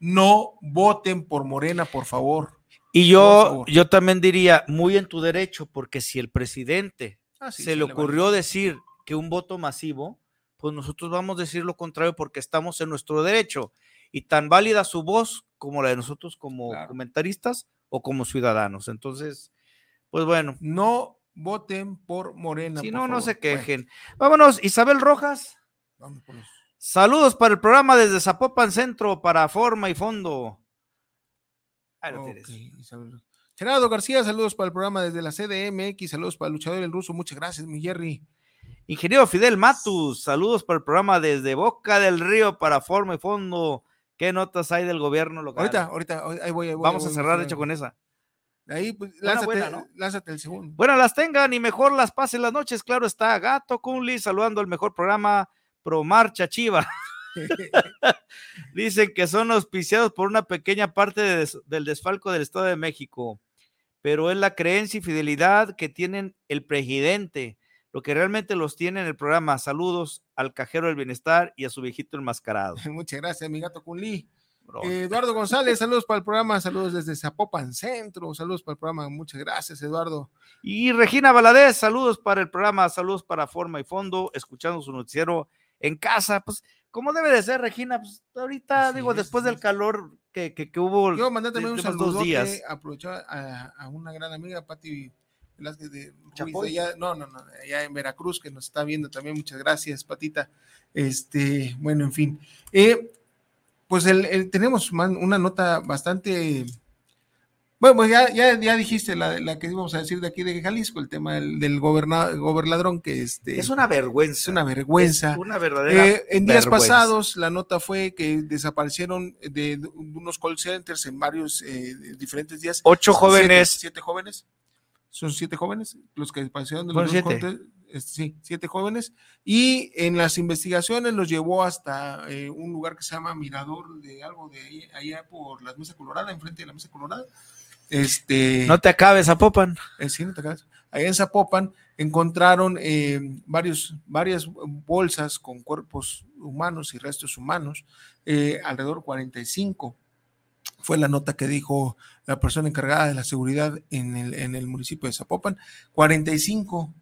No voten por Morena, por favor. Y yo, favor. yo también diría, muy en tu derecho, porque si el presidente Ah, sí, se se le le vale. ocurrió decir que un voto masivo, pues nosotros vamos a decir lo contrario porque estamos en nuestro derecho. Y tan válida su voz como la de nosotros como Claro. comentaristas o como ciudadanos. Entonces, pues bueno, No voten por Morena. si por no, no se Bueno, quejen. Vámonos, Isabel Rojas. los- Saludos para el programa desde Zapopan Centro para Forma y Fondo. Ahí lo tienes. Ok, Isabel. Gerardo García, saludos para el programa desde la CDMX, saludos para el luchador el ruso, muchas gracias, mi Jerry. Ingeniero Fidel Matus, saludos para el programa desde Boca del Río para Forma y Fondo. ¿Qué notas hay del gobierno local? Ahorita, ahorita, ahí voy, ahí voy, Vamos ahí a cerrar, de hecho, con esa. Ahí, pues, lánzate, buena, ¿no? lánzate el segundo. Buenas las tengan y mejor las pasen las noches. Claro está, Gato Kunli saludando el mejor programa Pro Marcha Chiva. Dicen que son auspiciados por una pequeña parte de des- del desfalco del Estado de México, pero es la creencia y fidelidad que tienen el presidente, lo que realmente los tiene en el programa. Saludos al cajero del bienestar y a su viejito enmascarado. Muchas gracias, mi gato Kunli. Eh, Eduardo González, saludos para el programa, saludos desde Zapopan Centro, saludos para el programa, muchas gracias, Eduardo. Y Regina Valadez, saludos para el programa, saludos para Forma y Fondo, escuchando su noticiero en casa, pues como debe de ser, Regina, pues ahorita Así digo, es, después del calor que, que, que hubo Yo mandé también un saludo días. aprovechar a, a una gran amiga, Pati Velázquez de Ruiz, Chapoy. allá- no, no, no, allá en Veracruz, que nos está viendo también, muchas gracias, Patita. Este, bueno, en fin. Eh, pues el, el- tenemos man- una nota bastante. Bueno, pues ya, ya, ya dijiste la, la que íbamos a decir de aquí de Jalisco, el tema del, del goberna- gobernadrón, que este, Es una vergüenza. es una vergüenza. Es una verdadera Eh, en días vergüenza. pasados, la nota fue que desaparecieron de, de unos call centers en varios eh, diferentes días. Ocho Siete- jóvenes. Siete, jóvenes. Son siete jóvenes los que desaparecieron de los dos siete. Este, sí, siete jóvenes. Y en las investigaciones los llevó hasta eh, un lugar que se llama Mirador de algo de ahí, allá por la Mesa Colorada, enfrente de la Mesa Colorada. Este, No te acabes, Zapopan. eh, sí, no te acabas. Allá en Zapopan encontraron eh, varios, varias bolsas con cuerpos humanos y restos humanos, eh, alrededor 45. Fue la nota que dijo la persona encargada de la seguridad en el, en el municipio de Zapopan. 45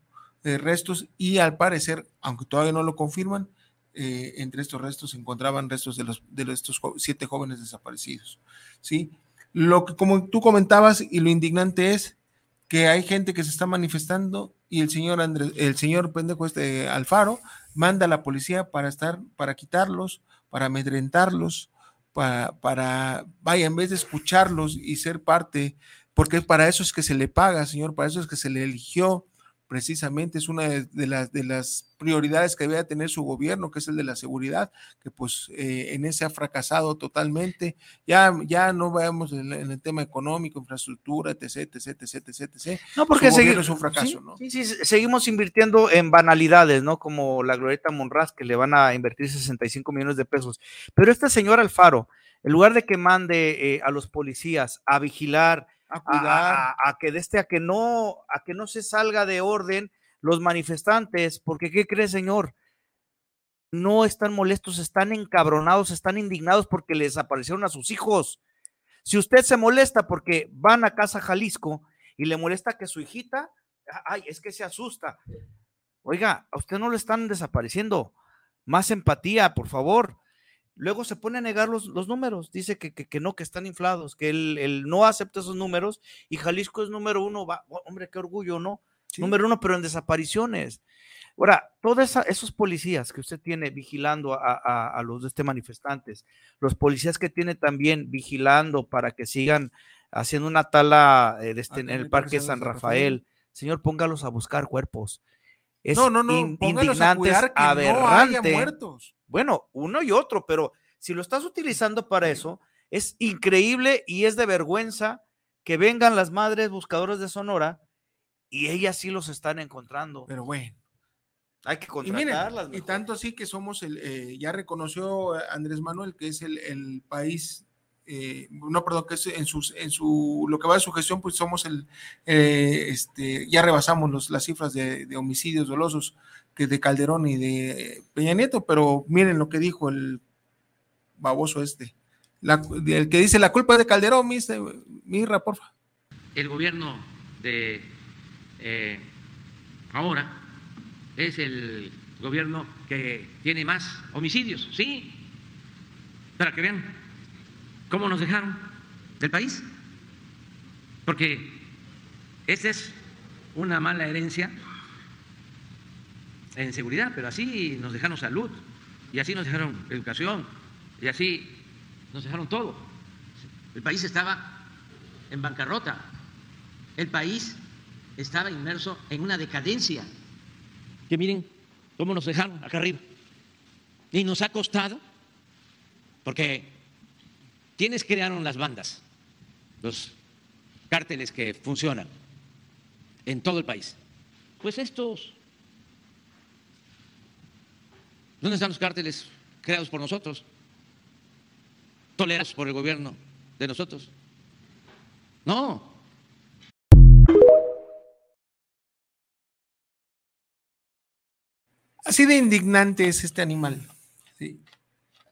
eh, restos y al parecer, aunque todavía no lo confirman, eh, entre estos restos se encontraban restos de, los, de estos siete jóvenes desaparecidos. ¿sí? Lo que, como tú comentabas, y lo indignante es que hay gente que se está manifestando y el señor Andrés, el señor pendejo este Alfaro manda a la policía para estar, para quitarlos, para amedrentarlos, para, para, vaya, en vez de escucharlos y ser parte, porque para eso es que se le paga, señor, para eso es que se le eligió, precisamente es una de, de las, de las prioridades que debe tener su gobierno, que es el de la seguridad, que pues eh, en ese ha fracasado totalmente. Ya, ya no veamos en, en el tema económico, infraestructura, etc, etc, etc, etc. No, porque Su gobierno segui- es un fracaso, sí, ¿no? Sí, sí, se- seguimos invirtiendo en banalidades, ¿no? Como la Glorieta Monraz, que le van a invertir 65 millones de pesos. Pero este señor Alfaro, en lugar de que mande eh, a los policías a vigilar, A cuidar. a- a que de este, a que no, a que no se salga de orden los manifestantes, porque ¿qué cree, señor? No están molestos, están encabronados, están indignados porque les desaparecieron a sus hijos. Si usted se molesta porque van a casa Jalisco y le molesta que su hijita, ay, es que se asusta. Oiga, a usted no lo están desapareciendo. Más empatía, por favor. Luego se pone a negar los, los números. Dice que, que, que no, que están inflados, que él, él no acepta esos números y Jalisco es número uno. Va- hombre, qué orgullo, ¿no? Número uno, pero en desapariciones. Ahora, todos esos policías que usted tiene vigilando a, a- a los de este manifestantes, los policías que tiene también vigilando para que sigan haciendo una tala eh, este- en el Parque San Rafael, señor, póngalos a buscar cuerpos. Es No, no, no, in- póngalos a indignante, que no haya aberrante. muertos. Bueno, uno y otro, pero si lo estás utilizando para eso, es increíble y es de vergüenza que vengan las madres buscadoras de Sonora y ellas sí los están encontrando. Pero bueno. Hay que Y miren, contratarlas. y mejor. tanto así que somos el, eh, ya reconoció Andrés Manuel que es el, el país, eh, no, perdón, que es en sus, en su, lo que va de su gestión, pues somos el, eh, este, ya rebasamos los, las cifras de, de homicidios dolosos que de Calderón y de Peña Nieto, pero miren lo que dijo el baboso este, el que dice la culpa es de Calderón, Mirra, porfa. el gobierno de eh, ahora es el gobierno que tiene más homicidios, sí, para que vean cómo nos dejaron del país, porque esta es una mala herencia en seguridad, pero así nos dejaron salud, y así nos dejaron educación, y así nos dejaron todo. El país estaba en bancarrota, el país estaba inmerso en una decadencia. Que miren cómo nos dejaron acá arriba. Y nos ha costado, porque ¿quiénes crearon las bandas? Los cárteles que funcionan en todo el país. Pues estos. ¿Dónde están los cárteles creados por nosotros? Tolerados por el gobierno de nosotros. No, Así de indignante es este animal. ¿sí?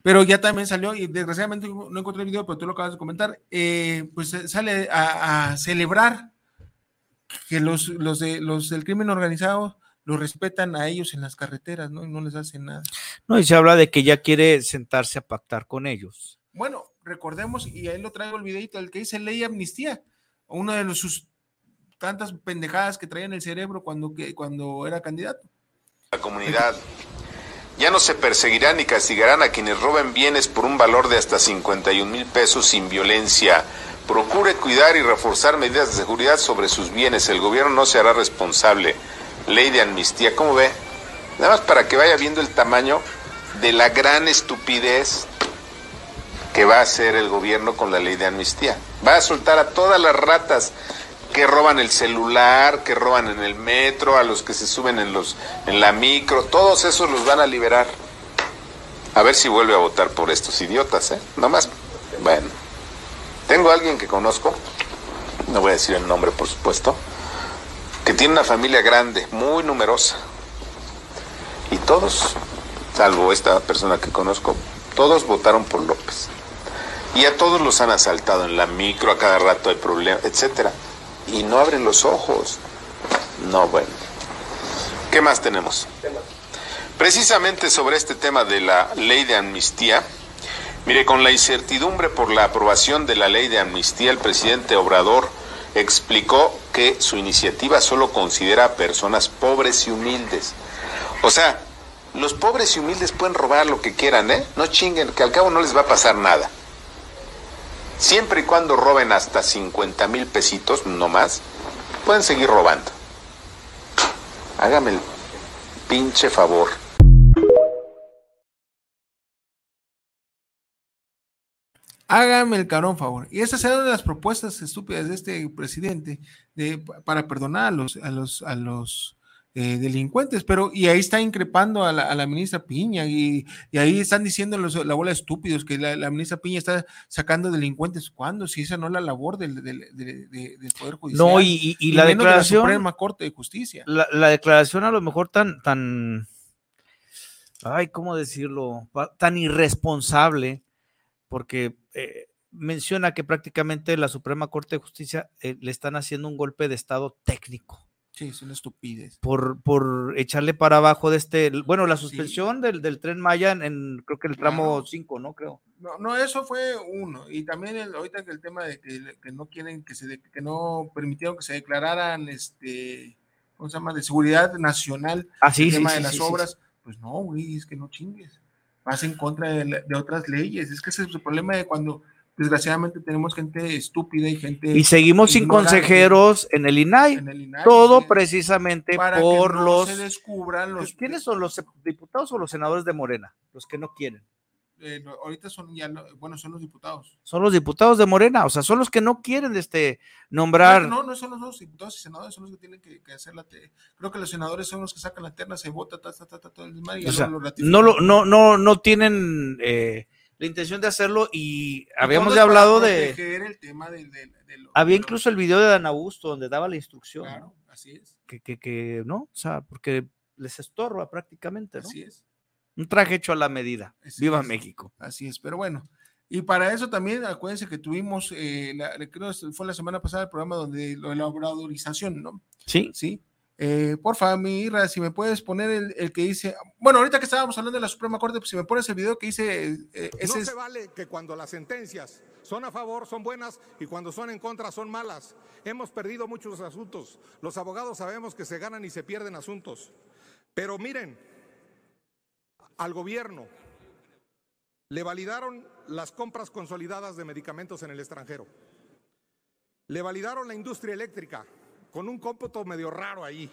Pero ya también salió, y desgraciadamente no encontré el video, pero tú lo acabas de comentar, eh, pues eh, sale a, a celebrar que los, los, de, los del crimen organizado los respetan a ellos en las carreteras, ¿no? Y no les hacen nada. No, y se habla de que ya quiere sentarse a pactar con ellos. Bueno, recordemos, y ahí lo traigo el videito, el que dice ley amnistía, uno de los, sus tantas pendejadas que traía en el cerebro cuando, que, cuando era candidato. La comunidad. Ya no se perseguirán ni castigarán a quienes roben bienes por un valor de hasta 51 mil pesos sin violencia. Procure cuidar y reforzar medidas de seguridad sobre sus bienes. El gobierno no se hará responsable. Ley de amnistía. ¿Cómo ve? Nada más para que vaya viendo el tamaño de la gran estupidez que va a hacer el gobierno con la ley de amnistía. Va a soltar a todas las ratas que roban el celular, que roban en el metro, a los que se suben en los en la micro, todos esos los van a liberar. A ver si vuelve a votar por estos idiotas, ¿eh? Nomás, bueno. Tengo a alguien que conozco, no voy a decir el nombre por supuesto, que tiene una familia grande, muy numerosa. Y todos, salvo esta persona que conozco, todos votaron por López. Y a todos los han asaltado en la micro, a cada rato hay problemas, etcétera. Y no abren los ojos. No, bueno. ¿Qué más tenemos? Precisamente sobre este tema de la ley de amnistía, mire, con la incertidumbre por la aprobación de la ley de amnistía, el presidente Obrador explicó que su iniciativa solo considera a personas pobres y humildes. O sea, los pobres y humildes pueden robar lo que quieran, ¿eh? No chinguen, que al cabo no les va a pasar nada. Siempre y cuando roben hasta 50 mil pesitos, no más, pueden seguir robando. Hágame el pinche favor. Hágame el carón favor. Y esas eran las propuestas estúpidas de este presidente de, para perdonar a los, a los, a los eh, delincuentes, pero y ahí está increpando a la, a la ministra Piña y, y, ahí están diciendo los, la bola de estúpidos que la, la, ministra Piña está sacando delincuentes. ¿Cuándo? Si esa no es la labor del, del, del, del Poder Judicial. No, y, y, y la declaración. De la Suprema Corte de Justicia. La, la, declaración a lo mejor tan, tan, ay, ¿cómo decirlo? Tan irresponsable, porque eh, menciona que prácticamente la Suprema Corte de Justicia eh, le están haciendo un golpe de Estado técnico. Sí, es una estupidez. Por, por echarle para abajo de este, bueno, la suspensión sí. del, del, tren Maya en, en, creo que el tramo 5, claro. ¿no? Creo. No, no, eso fue uno. Y también el, ahorita que el tema de que, que, no quieren que se, que no permitieron que se declararan, este, ¿cómo se llama? De seguridad nacional. Ah, sí, el tema de las obras. Pues no, güey, es que no chingues. Vas en contra de, de otras leyes. Es que ese es el problema de cuando desgraciadamente tenemos gente estúpida y gente. Y seguimos sin consejeros en el, INAI, en el INAI. Todo precisamente por no los. Se descubran los. ¿Quiénes son los diputados o los senadores de Morena? Los que no quieren. Eh, ahorita son ya, no, bueno, son los diputados. Son los diputados de Morena, o sea, son los que no quieren este, nombrar. No, no, son los diputados y senadores, son los que tienen que, que hacer la. Te... Creo que los senadores son los que sacan la terna, se vota, ta, ta, ta, ta, todo el demás. O sea, lo no, lo, no, no, no tienen. Eh, la intención de hacerlo y, y habíamos ya hablado de, el tema de, de, de lo, había incluso el video de Dan Augusto donde daba la instrucción claro, ¿no? así es que, que, que, no o sea porque les estorba prácticamente ¿no? así es un traje hecho a la medida así viva es. México así es pero bueno y para eso también acuérdense que tuvimos eh, la, creo que fue la semana pasada el programa donde lo de la obradorización no sí sí eh, porfa, mi Irra, si me puedes poner el, el, que dice, bueno, ahorita que estábamos hablando de la Suprema Corte, pues si me pones el video que dice... Eh, ese no se vale que cuando las sentencias son a favor son buenas y cuando son en contra son malas. Hemos perdido muchos asuntos. Los abogados sabemos que se ganan y se pierden asuntos. Pero miren, al gobierno le validaron las compras consolidadas de medicamentos en el extranjero. Le validaron la industria eléctrica con un cómputo medio raro ahí.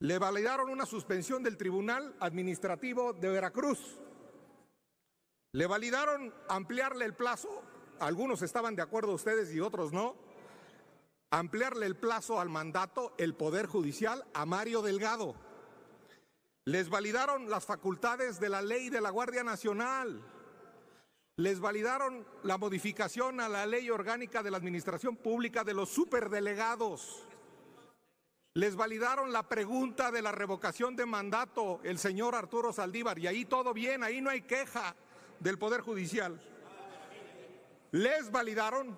Le validaron una suspensión del Tribunal Administrativo de Veracruz. Le validaron ampliarle el plazo, algunos estaban de acuerdo ustedes y otros no, ampliarle el plazo al mandato, el Poder Judicial, a Mario Delgado. Les validaron las facultades de la ley de la Guardia Nacional. Les validaron la modificación a la ley orgánica de la administración pública de los superdelegados. Les validaron la pregunta de la revocación de mandato el señor Arturo Saldívar y ahí todo bien, ahí no hay queja del Poder Judicial. Les validaron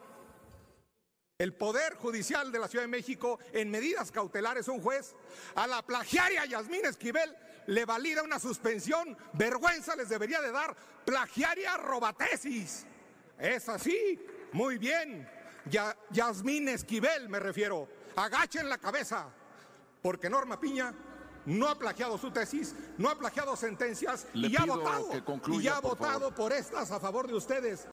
el Poder Judicial de la Ciudad de México en medidas cautelares un juez a la plagiaria Yasmín Esquivel le valida una suspensión, vergüenza les debería de dar plagiaria robatesis. Es así, muy bien. Ya, Yasmín Esquivel me refiero. Agachen la cabeza, porque Norma Piña no ha plagiado su tesis, no ha plagiado sentencias Le y ha votado, concluya, y ha por votado favor. por estas a favor de ustedes.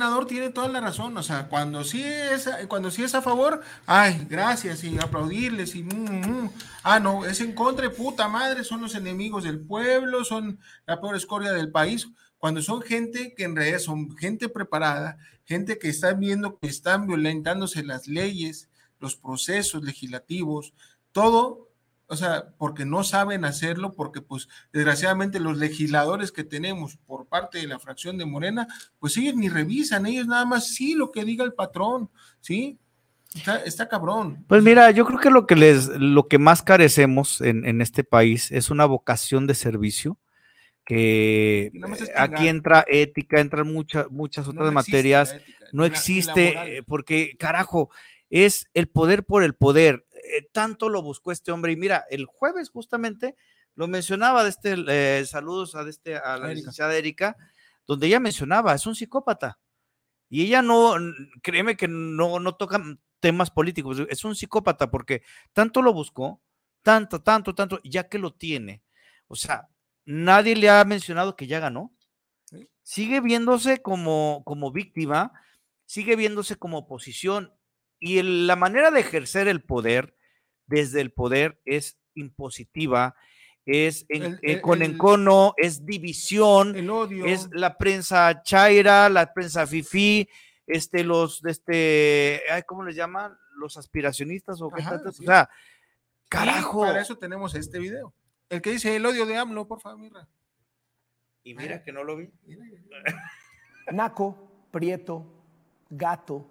Senador tiene toda la razón, o sea, cuando sí es, cuando sí es a favor, ay, gracias, y aplaudirles, y mm, ah, no, es en contra, y puta madre, son los enemigos del pueblo, son la peor escoria del país, cuando son gente que en realidad son gente preparada, gente que está viendo que están violentándose las leyes, los procesos legislativos, todo, o sea, porque no saben hacerlo, porque pues desgraciadamente los legisladores que tenemos por parte de la fracción de Morena, pues ellos ni revisan, ellos nada más sí lo que diga el patrón, ¿sí? Está, está cabrón. Pues mira, yo creo que lo que les, lo que más carecemos en, en este país es una vocación de servicio que aquí entra ética, entran muchas, muchas otras no materias, ética, no existe, eh, porque carajo, es el poder por el poder. Eh, tanto lo buscó este hombre. Y mira, el jueves justamente lo mencionaba de este, eh, saludos a, de este, a la Erika. licenciada Erika, donde ella mencionaba, es un psicópata. Y ella no, créeme que no, no toca temas políticos, es un psicópata porque tanto lo buscó, tanto, tanto, tanto, ya que lo tiene. O sea, nadie le ha mencionado que ya ganó. Sigue viéndose como, como víctima, sigue viéndose como oposición. Y el- la manera de ejercer el poder desde el poder es impositiva, es en- El- eh, el- con el- encono, es división, El odio. es la prensa chaira, la prensa fifí, este, los, de este, ay, ¿cómo les llaman? Los aspiracionistas o qué Ajá, tal, sí. o sea, Y carajo. para eso tenemos este video. El que dice el odio de AMLO, por favor, mira. Y mira que no lo vi. Naco, prieto, gato,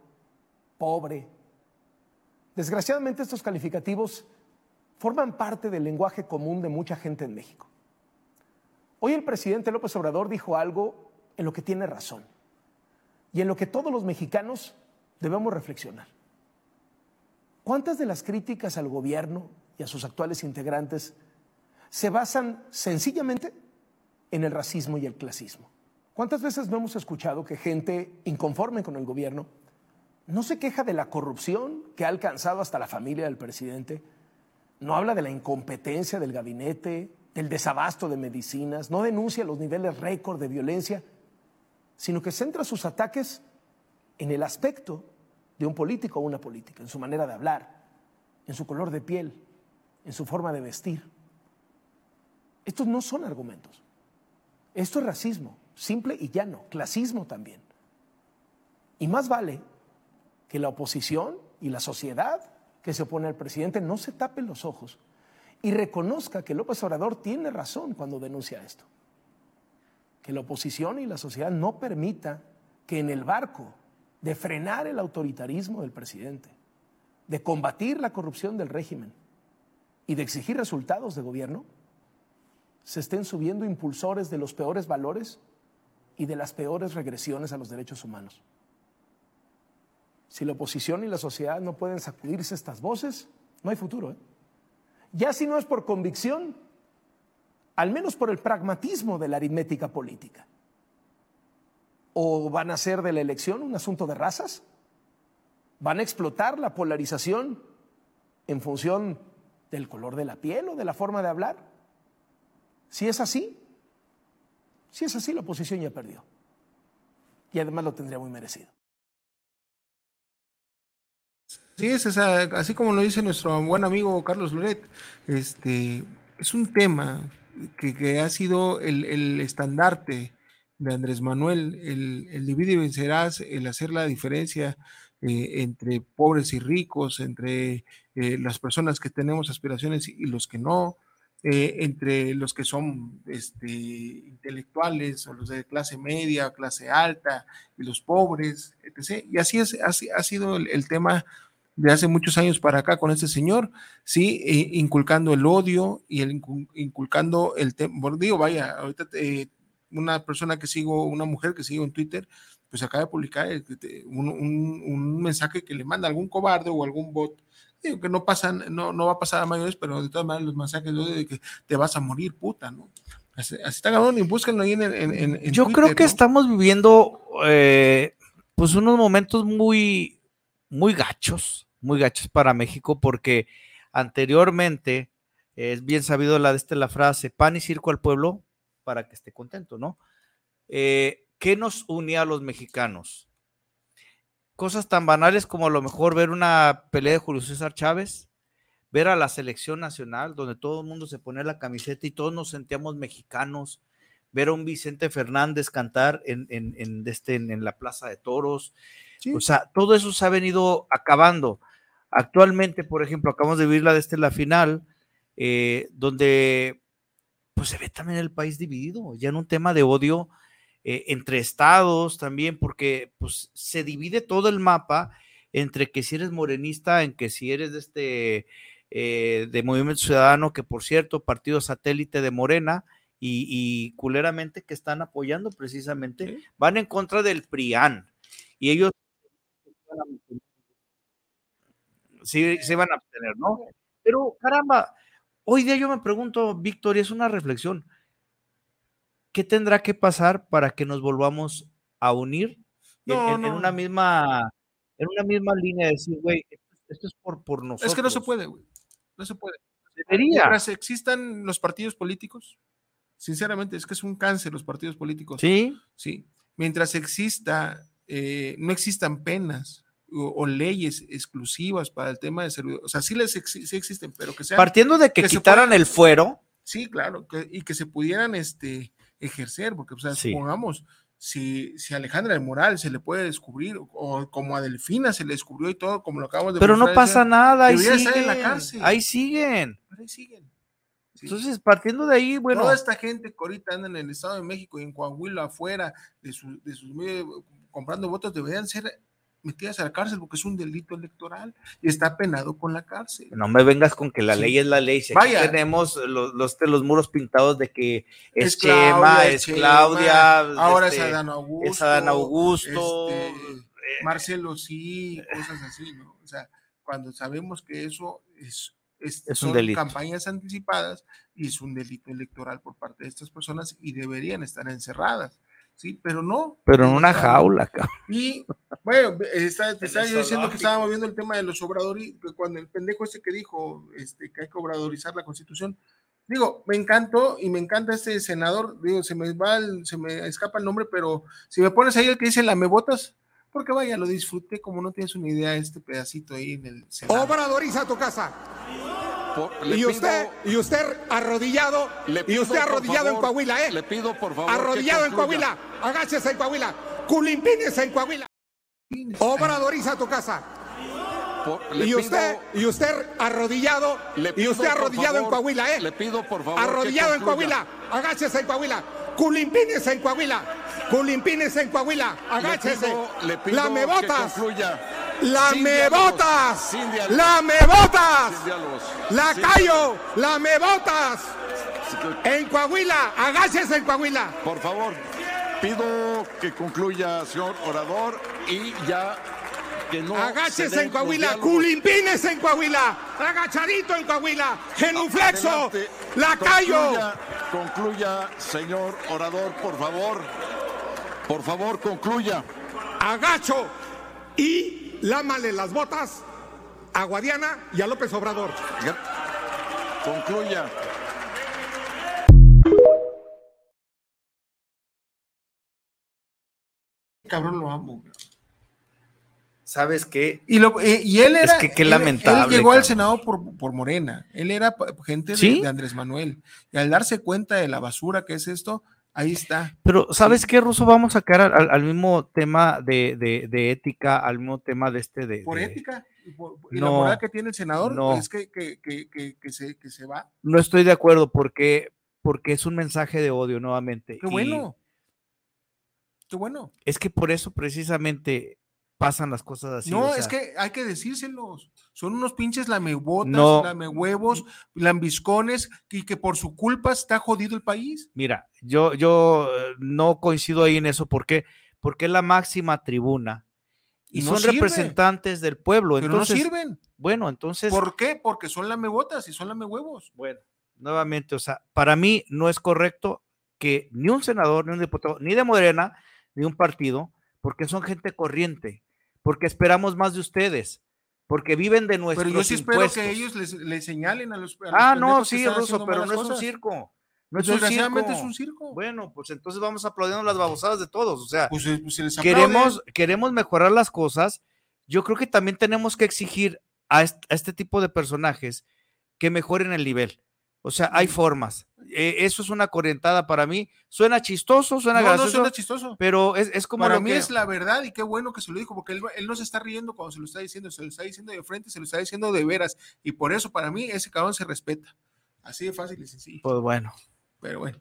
pobre. Desgraciadamente estos calificativos forman parte del lenguaje común de mucha gente en México. Hoy el presidente López Obrador dijo algo en lo que tiene razón y en lo que todos los mexicanos debemos reflexionar. ¿Cuántas de las críticas al gobierno y a sus actuales integrantes se basan sencillamente en el racismo y el clasismo? ¿Cuántas veces no hemos escuchado que gente inconforme con el gobierno no se queja de la corrupción que ha alcanzado hasta la familia del presidente? No habla de la incompetencia del gabinete, del desabasto de medicinas, no denuncia los niveles récord de violencia, sino que centra sus ataques en el aspecto de un político o una política, en su manera de hablar, en su color de piel, en su forma de vestir. Estos no son argumentos. Esto es racismo, simple y llano, clasismo también. Y más vale que la oposición y la sociedad que se opone al presidente no se tapen los ojos y reconozca que López Obrador tiene razón cuando denuncia esto. Que la oposición y la sociedad no permita que en el barco de frenar el autoritarismo del presidente, de combatir la corrupción del régimen y de exigir resultados de gobierno, se estén subiendo impulsores de los peores valores y de las peores regresiones a los derechos humanos. Si la oposición y la sociedad no pueden sacudirse estas voces, no hay futuro. ¿eh? Ya si no es por convicción, al menos por el pragmatismo de la aritmética política. ¿O van a hacer de la elección un asunto de razas? ¿Van a explotar la polarización en función del color de la piel o de la forma de hablar? Si es así, si es así, la oposición ya perdió. Y además lo tendría muy merecido. Sí, es así como lo dice nuestro buen amigo Carlos Loret, este, es un tema que, ha sido el, estandarte de Andrés Manuel, el, el divide y vencerás, el hacer la diferencia eh, entre pobres y ricos, entre eh, las personas que tenemos aspiraciones y los que no, eh, entre los que son este, intelectuales o los de clase media, clase alta y los pobres, etc. Y así es, así ha sido el tema de hace muchos años para acá con este señor, sí, eh, inculcando el odio y el incu- inculcando el tema, bueno, digo, vaya, ahorita te- una persona que sigo, una mujer que sigo en Twitter, pues acaba de publicar eh, un, un- un mensaje que le manda algún cobarde o algún bot, digo que no pasan, no, no va a pasar a mayores, pero de todas maneras los mensajes de odio de que te vas a morir, puta, ¿no? Así, así está cabrón, y búsquenlo ahí en, en, Yo creo que ¿no? estamos viviendo eh, pues unos momentos muy, muy gachos, muy gachos para México, porque anteriormente es bien sabido la de este, la frase, pan y circo al pueblo para que esté contento, ¿no? Eh, ¿Qué nos unía a los mexicanos? Cosas tan banales como a lo mejor ver una pelea de Julio César Chávez, ver a la selección nacional, donde todo el mundo se pone la camiseta y todos nos sentíamos mexicanos, ver a un Vicente Fernández cantar en, en, en este, en, en la Plaza de Toros. O sea, todo eso se ha venido acabando. Actualmente, por ejemplo, acabamos de vivir la de este, la final, eh, donde pues se ve también el país dividido, ya en un tema de odio eh, entre estados también, porque pues se divide todo el mapa entre que si eres morenista, en que si eres de este eh, de Movimiento Ciudadano, que por cierto, partido satélite de Morena, y, y culeramente que están apoyando precisamente, van en contra del PRIAN, y ellos sí se van a abstener, ¿no? Pero caramba, hoy día yo me pregunto, Víctor, y es una reflexión, ¿qué tendrá que pasar para que nos volvamos a unir en, No, en- en no. una misma en una misma línea de decir, güey, esto, esto es por, por nosotros? Es que no se puede, güey. No se puede. Debería. Mientras existan los partidos políticos, sinceramente, es que es un cáncer los partidos políticos. Sí. Sí. Mientras exista, eh, no existan penas o, o leyes exclusivas para el tema de servidores. O sea, sí, les exi- sí existen, pero que sean. Partiendo de que, quitaran puedan- el fuero, Sí, claro, que- y que se pudieran este, ejercer, porque, o sea, Sí. supongamos, si, si a Alejandra del Moral se le puede descubrir, o como a Delfina se le descubrió y todo, como lo acabamos de pero no pasa nada, ahí siguen, estar en la cárcel. ahí siguen. Ahí siguen. Entonces, partiendo de ahí, bueno, Toda esta gente que ahorita anda en el Estado de México y en Coahuila afuera de, su- de sus medios comprando votos deberían ser metidas a la cárcel porque es un delito electoral y está penado con la cárcel. no me vengas con que la Sí. ley es la ley. Si aquí Vaya. tenemos los, los, los muros pintados de que es, Es Chema, Claudia, es Chema, Claudia, ahora es este, Adán Augusto, es Adán Augusto, este, Marcelo sí, cosas así, ¿no? O sea, cuando sabemos que eso es, es, Es un son delito. campañas anticipadas y es un delito electoral por parte de estas personas y deberían estar encerradas, ¿sí? Pero no. pero en una sea, jaula, cabrón. Y bueno, está, te estaba yo diciendo que estábamos viendo el tema de los obradores, cuando el pendejo este que dijo este, que hay que obradorizar la constitución. Digo, me encantó y me encanta este senador, digo, se me va, el- se me escapa el nombre, pero si me pones ahí el que dice la me botas, porque vaya, lo disfruté como no tienes una idea este pedacito ahí en el Senado. Obradoriza tu casa. Le Y pido- usted, y usted arrodillado, Le y usted arrodillado en Coahuila, ¿eh? Le pido, por favor. Arrodillado en. Coahuila, agáchese en Coahuila, culimpínese en Coahuila. Obradoriza tu casa. Por- Y pido- usted, y usted arrodillado, Le y usted arrodillado en Coahuila, ¿eh? Le pido, por favor. Arrodillado en. Coahuila, agáchese en Coahuila, culimpínese en Coahuila, culimpínese en Coahuila, agáchese. Le pido, le pido La me botas. La Sin me diálogos, botas. La me botas. La callo. La me botas. En Coahuila. Agáchese en Coahuila. Por favor, pido que concluya, señor orador, y ya que no. Agáchese en Coahuila. Culimpines en Coahuila. Agachadito en Coahuila. Genuflexo. Adelante. La callo. Concluya, concluya, señor orador, por favor. Por favor, concluya. Agacho. Y lámale las botas a Guadiana y a López Obrador. Concluya. Cabrón, lo amo. ¿Sabes qué? Y, lo- eh, y él Es era. que qué lamentable, Él llegó al. Senado por, por Morena. Él era gente de, ¿Sí? de Andrés Manuel. Y al darse cuenta de la basura que es esto, ahí está. Pero, ¿sabes qué, Ruso? Vamos a caer al, mismo tema de, de- de ética, al mismo tema de este de. Por ética. Y, por- y la moral que tiene el senador no. es que, que, que, que, se, que se va. No estoy de acuerdo porque, porque es un mensaje de odio nuevamente. Qué y bueno. Qué bueno. Es que por eso precisamente pasan las cosas así. no, o es que hay que decírselos. Son unos pinches lamebotas, No. lamehuevos, lambiscones, y que por su culpa está jodido el país. Mira, yo, yo eh, no coincido ahí en eso. ¿Por qué? Porque es la máxima tribuna. Y, Y no son sirve. representantes del pueblo. Pero entonces, no sirven. Bueno, entonces. ¿Por qué? Porque son lamebotas y son lamehuevos. Bueno, nuevamente, o sea, para mí no es correcto que ni un senador, ni un diputado, ni de Morena, ni un partido, porque son gente corriente, porque esperamos más de ustedes, porque viven de nuestros Pero yo sí espero que ellos les, les señalen a los. a los Ah, no, sí, Ruso, pero no es un circo. No es un circo. es un circo. Bueno, pues entonces vamos aplaudiendo las babosadas de todos. O sea, Pues, eh, pues se les aplaude. queremos, queremos mejorar las cosas. Yo creo que también tenemos que exigir a este, tipo de personajes que mejoren el nivel. O sea, hay formas. Eh, eso es una corrientada para mí. Suena chistoso, suena No, no gracioso. suena chistoso. Pero es, es como Para lo mí que- es la verdad y qué bueno que se lo dijo, porque él, él no se está riendo cuando se lo está diciendo, se lo está diciendo de frente, se lo está diciendo de veras. Y por eso, para mí, ese cabrón se respeta. Así de fácil y sencillo. Pues bueno. Pero bueno.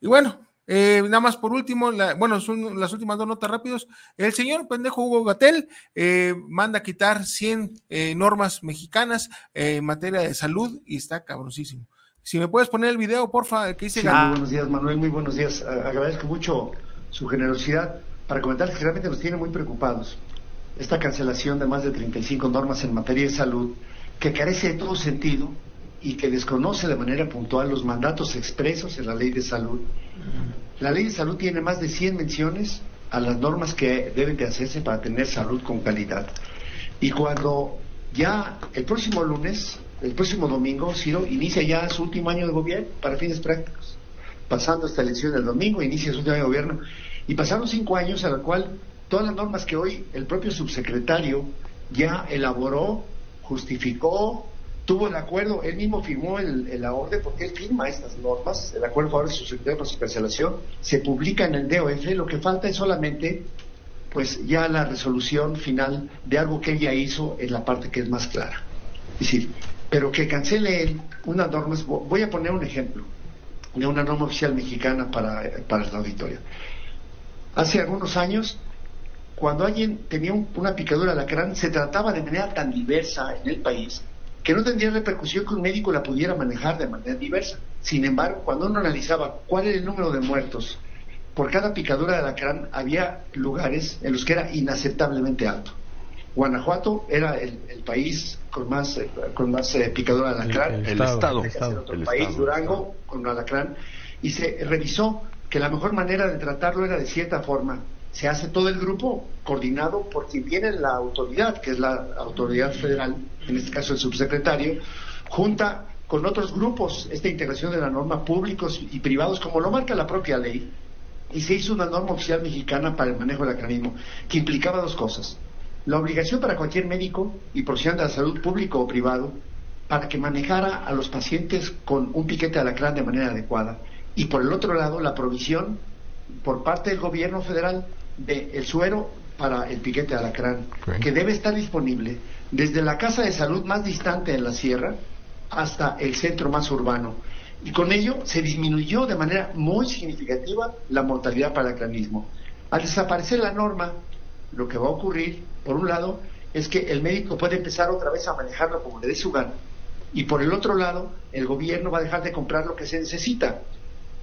Y bueno, eh, nada más por último, la- bueno, son las últimas dos notas rápidos. El señor pendejo Hugo Gatel eh, manda a quitar 100 eh, normas mexicanas eh, en materia de salud y está cabrosísimo. Si me puedes poner el video, porfa, el que dice Sí, muy buenos días, Manuel, muy buenos días. Agradezco mucho su generosidad para comentarles que realmente nos tiene muy preocupados. Esta cancelación de más de 35 normas en materia de salud que carece de todo sentido y que desconoce de manera puntual los mandatos expresos en la ley de salud. La ley de salud tiene más de 100 menciones a las normas que deben de hacerse para tener salud con calidad. Y cuando ya el próximo lunes, el próximo domingo, Ciro inicia ya su último año de gobierno para fines prácticos. Pasando esta elección el domingo, inicia su último año de gobierno. Y pasaron cinco años a la cual todas las normas que hoy el propio subsecretario ya elaboró, justificó, tuvo el acuerdo, él mismo firmó el, el- la orden, porque él firma estas normas, el acuerdo a favor de su para su cancelación, se publica en el DOF, lo que falta es solamente pues ya la resolución final de algo que ella hizo en la parte que es más clara. Es decir, pero que cancele él unas normas, vo- voy a poner un ejemplo de una norma oficial mexicana para, para la auditoria. Hace algunos años, cuando alguien tenía un- una picadura de alacrán, se trataba de manera tan diversa en el país que no tendría repercusión que un médico la pudiera manejar de manera diversa. Sin embargo, cuando uno analizaba cuál era el número de muertos por cada picadura de alacrán, había lugares en los que era inaceptablemente alto. Guanajuato era el, el país con más, eh, con más eh, picadura de alacrán. El- el estado, el país, estado. Durango, con alacrán. Y se revisó que la mejor manera de tratarlo era de cierta forma. Se hace todo el grupo coordinado por quien tiene la autoridad, que es la autoridad federal, en este caso el subsecretario, junta con otros grupos esta integración de la norma públicos y privados, como lo marca la propia ley, y se hizo una norma oficial mexicana para el manejo del alacranismo, que implicaba dos cosas. La obligación para cualquier médico y profesional de la salud público o privado para que manejara a los pacientes con un piquete de alacrán de manera adecuada. Y por el otro lado, la provisión por parte del gobierno federal del suero para el piquete de alacrán, que debe estar disponible desde la casa de salud más distante en la sierra hasta el centro más urbano. Y con ello se disminuyó de manera muy significativa la mortalidad para el alacranismo. Al desaparecer la norma, lo que va a ocurrir, por un lado, es que el médico puede empezar otra vez a manejarlo como le dé su gana. Y por el otro lado, el gobierno va a dejar de comprar lo que se necesita.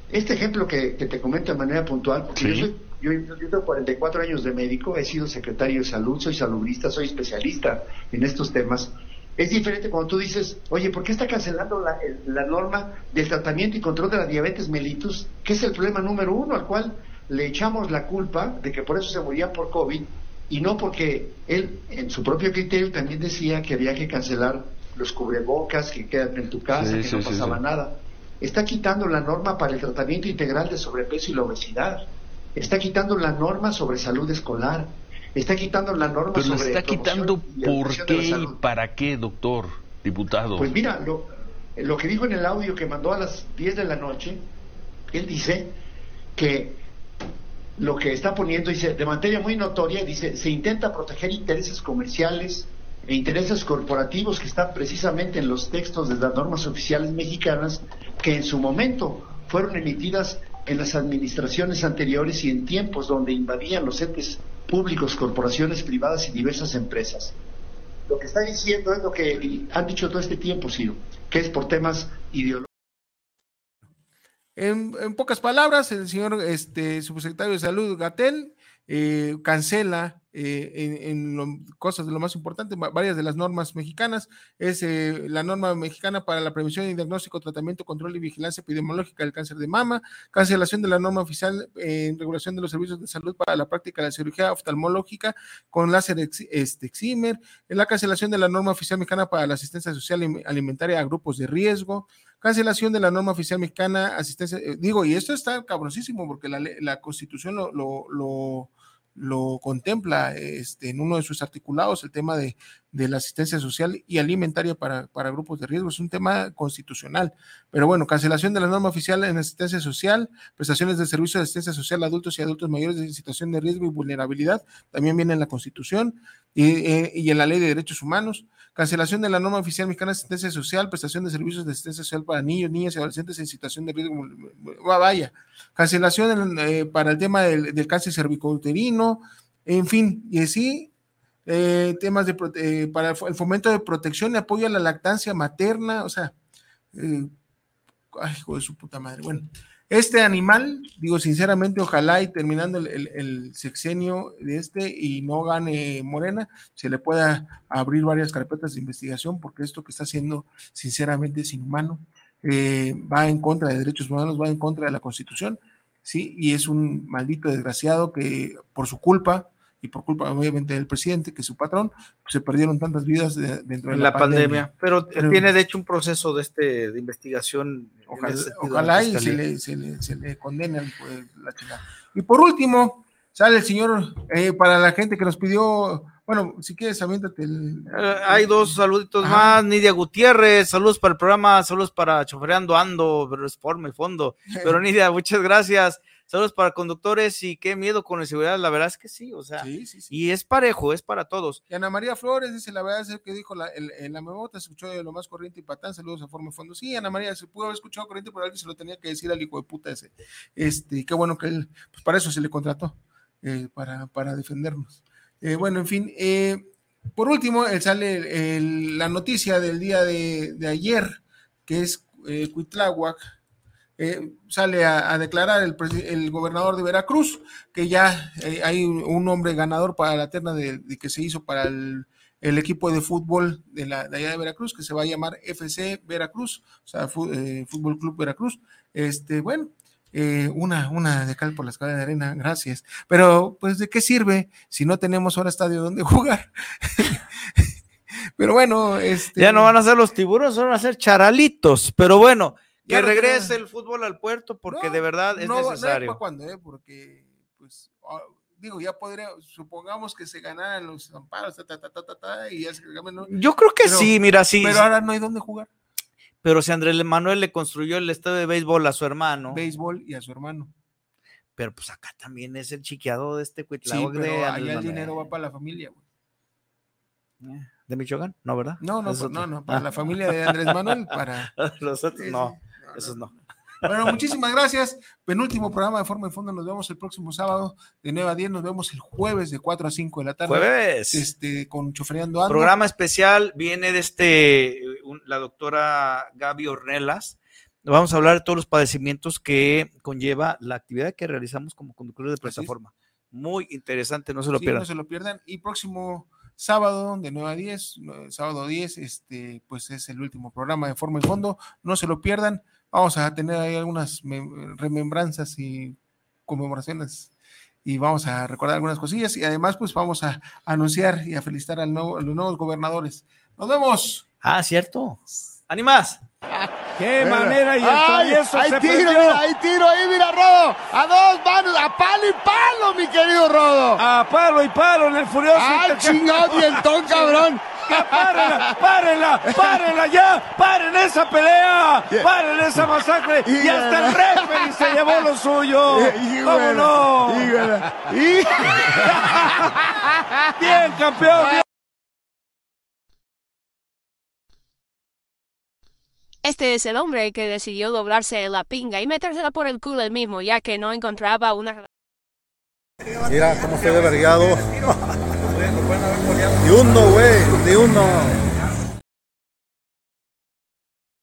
Este ejemplo que, que te comento de manera puntual, porque yo, soy, yo, yo tengo 44 años de médico, he sido secretario de salud, soy salubrista, soy especialista en estos temas. Es diferente cuando tú dices, oye, ¿por qué está cancelando la, la norma del tratamiento y control de la diabetes mellitus, que es el problema número uno al cual le echamos la culpa de que por eso se morían por COVID y no porque él, en su propio criterio, también decía que había que cancelar los cubrebocas, que quedan en tu casa, Sí, que sí, no pasaba sí. nada. Está quitando la norma para el tratamiento integral de sobrepeso y la obesidad. Está quitando la norma sobre salud escolar. Está quitando la norma Pero sobre está quitando ¿por qué y para qué, doctor, diputado? Pues mira, lo, lo que dijo en el audio que mandó a las 10 de la noche, él dice que lo que está poniendo, dice, de materia muy notoria, dice, se intenta proteger intereses comerciales e intereses corporativos que están precisamente en los textos de las normas oficiales mexicanas que en su momento fueron emitidas en las administraciones anteriores y en tiempos donde invadían los entes públicos, corporaciones privadas y diversas empresas. Lo que está diciendo es lo que han dicho todo este tiempo, Ciro, que es por temas ideológicos. En, en pocas palabras, el señor este, subsecretario de Salud, Gatel, eh, cancela eh, en, en lo- cosas de lo más importante, va- varias de las normas mexicanas, es eh, la norma mexicana para la prevención y diagnóstico, tratamiento, control y vigilancia epidemiológica del cáncer de mama, cancelación de la norma oficial eh, en regulación de los servicios de salud para la práctica de la cirugía oftalmológica con láser ex- este, excimer, en la cancelación de la norma oficial mexicana para la asistencia social alimentaria a grupos de riesgo, cancelación de la norma oficial mexicana, asistencia, eh, digo, y esto está cabrosísimo porque la, la constitución lo, lo, lo, lo contempla este, en uno de sus articulados, el tema de, de la asistencia social y alimentaria para, para grupos de riesgo, es un tema constitucional, pero bueno, cancelación de la norma oficial en asistencia social, prestaciones de servicio de asistencia social a adultos y adultos mayores en situación de riesgo y vulnerabilidad, también viene en la constitución y, eh, y en la ley de derechos humanos, cancelación de la norma oficial mexicana de asistencia social, prestación de servicios de asistencia social para niños, niñas y adolescentes en situación de riesgo, va- vaya, cancelación eh, para el tema del, del cáncer cervicouterino, en fin, y así, eh, temas de eh, para el fo- el fomento de protección y apoyo a la lactancia materna, o sea, eh, ay, hijo de su puta madre, bueno, este animal, digo sinceramente, ojalá y terminando el, el- el sexenio de este y no gane Morena, se le pueda abrir varias carpetas de investigación, porque esto que está haciendo, sinceramente, es inhumano, eh, va en contra de derechos humanos, va en contra de la Constitución, ¿sí? Y es un maldito desgraciado que por su culpa y por culpa obviamente del presidente, que es su patrón, pues, se perdieron tantas vidas de- dentro de la, la pandemia. Pero Pero- tiene de hecho un proceso de este de investigación. Ojalá, ojalá y se le, se, le, se le condene al hijo de la chingada. Y por último, sale el señor, eh, para la gente que nos pidió, bueno, si quieres, aviéntate el... Eh, hay dos saluditos Ajá. más. Nidia Gutiérrez, saludos para el programa, saludos para Chofereando Ando, pero es fondo. Pero Nidia, muchas gracias. Saludos para conductores y qué miedo con la seguridad. La verdad es que sí, o sea, y es parejo, es para todos. Y Ana María Flores dice, la verdad es que dijo la, el, en la memota, se escuchó de lo más corriente y patán, saludos a Forma Fondo. Sí, Ana María, se pudo haber escuchado corriente, pero alguien se lo tenía que decir al hijo de puta ese. Este, qué bueno que él, pues para eso se le contrató, eh, para, para defendernos. Eh, bueno, en fin, eh, por último, eh, sale el- la noticia del día de, de ayer, que es eh, Cuitláhuac, eh, sale a, declarar el, el gobernador de Veracruz que ya eh, hay un, hombre ganador para la terna de, que se hizo para el, equipo de fútbol de, la, allá de Veracruz, que se va a llamar FC Veracruz, o sea, eh, Fútbol Club Veracruz. Este, bueno, eh, una, una de cal por la escala de arena, gracias. Pero, pues, ¿de qué sirve si no tenemos ahora estadio donde jugar? Pero bueno, este. Ya no van a ser los tiburones, van a ser charalitos. Pero bueno, que no regrese el fútbol al puerto porque No, de verdad es no, no necesario. para cuándo, ¿eh? Porque, pues, ah, digo, ya podría, supongamos que se ganaran los amparos, ta, ta, ta, ta, ta, ta, y ya se ¿no? Yo creo que sí, mira, sí, Pero sí. ahora no hay dónde jugar. Pero si Andrés Manuel le construyó el estadio de béisbol a su hermano. Béisbol y a su hermano. Pero pues acá también es el chiqueado de este Sí, Cuitláhuac pero de allá el Manuel. dinero va para la familia, güey. ¿De Michoacán? No, ¿verdad? No, no, Es no, no, para Ah. la familia de Andrés Manuel, para. Los otros Sí, no, sí. Esos no. Bueno, muchísimas gracias. Penúltimo programa de Forma y Fondo. Nos vemos el próximo sábado de 9 a 10. Nos vemos el jueves de 4 a 5 de la tarde. Jueves. Este, con Chofereando Ando. Programa especial viene de este, un- la doctora Gaby Ornelas. Vamos a hablar de todos los padecimientos que conlleva la actividad que realizamos como conductores de plataforma. Muy interesante, no se lo Sí, pierdan. no se lo pierdan. Y próximo sábado de 9 a 10, no, sábado 10, este, pues es el último programa de Forma y Fondo. No se lo pierdan. Vamos a tener ahí algunas mem- remembranzas y conmemoraciones y vamos a recordar algunas cosillas y además pues vamos a anunciar y a felicitar al nuevo- a los nuevos gobernadores. Nos vemos. Ah, cierto. ¡Animas! ¡Qué Mira. manera! Y el ¡Ay! travieso hay se tiro, mira, hay tiro ahí, mira, Rodo. A dos manos, a palo y palo, mi querido Rodo. A palo y palo en el furioso. ¡Ay, intercambio. chingón, dientón, cabrón! ¡Ya párenla! ¡Párenla! ¡Párenla ya! ¡Paren esa pelea! ¡Paren esa masacre! ¡Y hasta el referee se llevó lo suyo! ¿Cómo no? ¡Bien, campeón! bien. Este es el hombre que decidió doblarse la pinga y metérsela por el culo él mismo, ya que no encontraba una Mira cómo estoy de. Ni uno, güey, ni uno.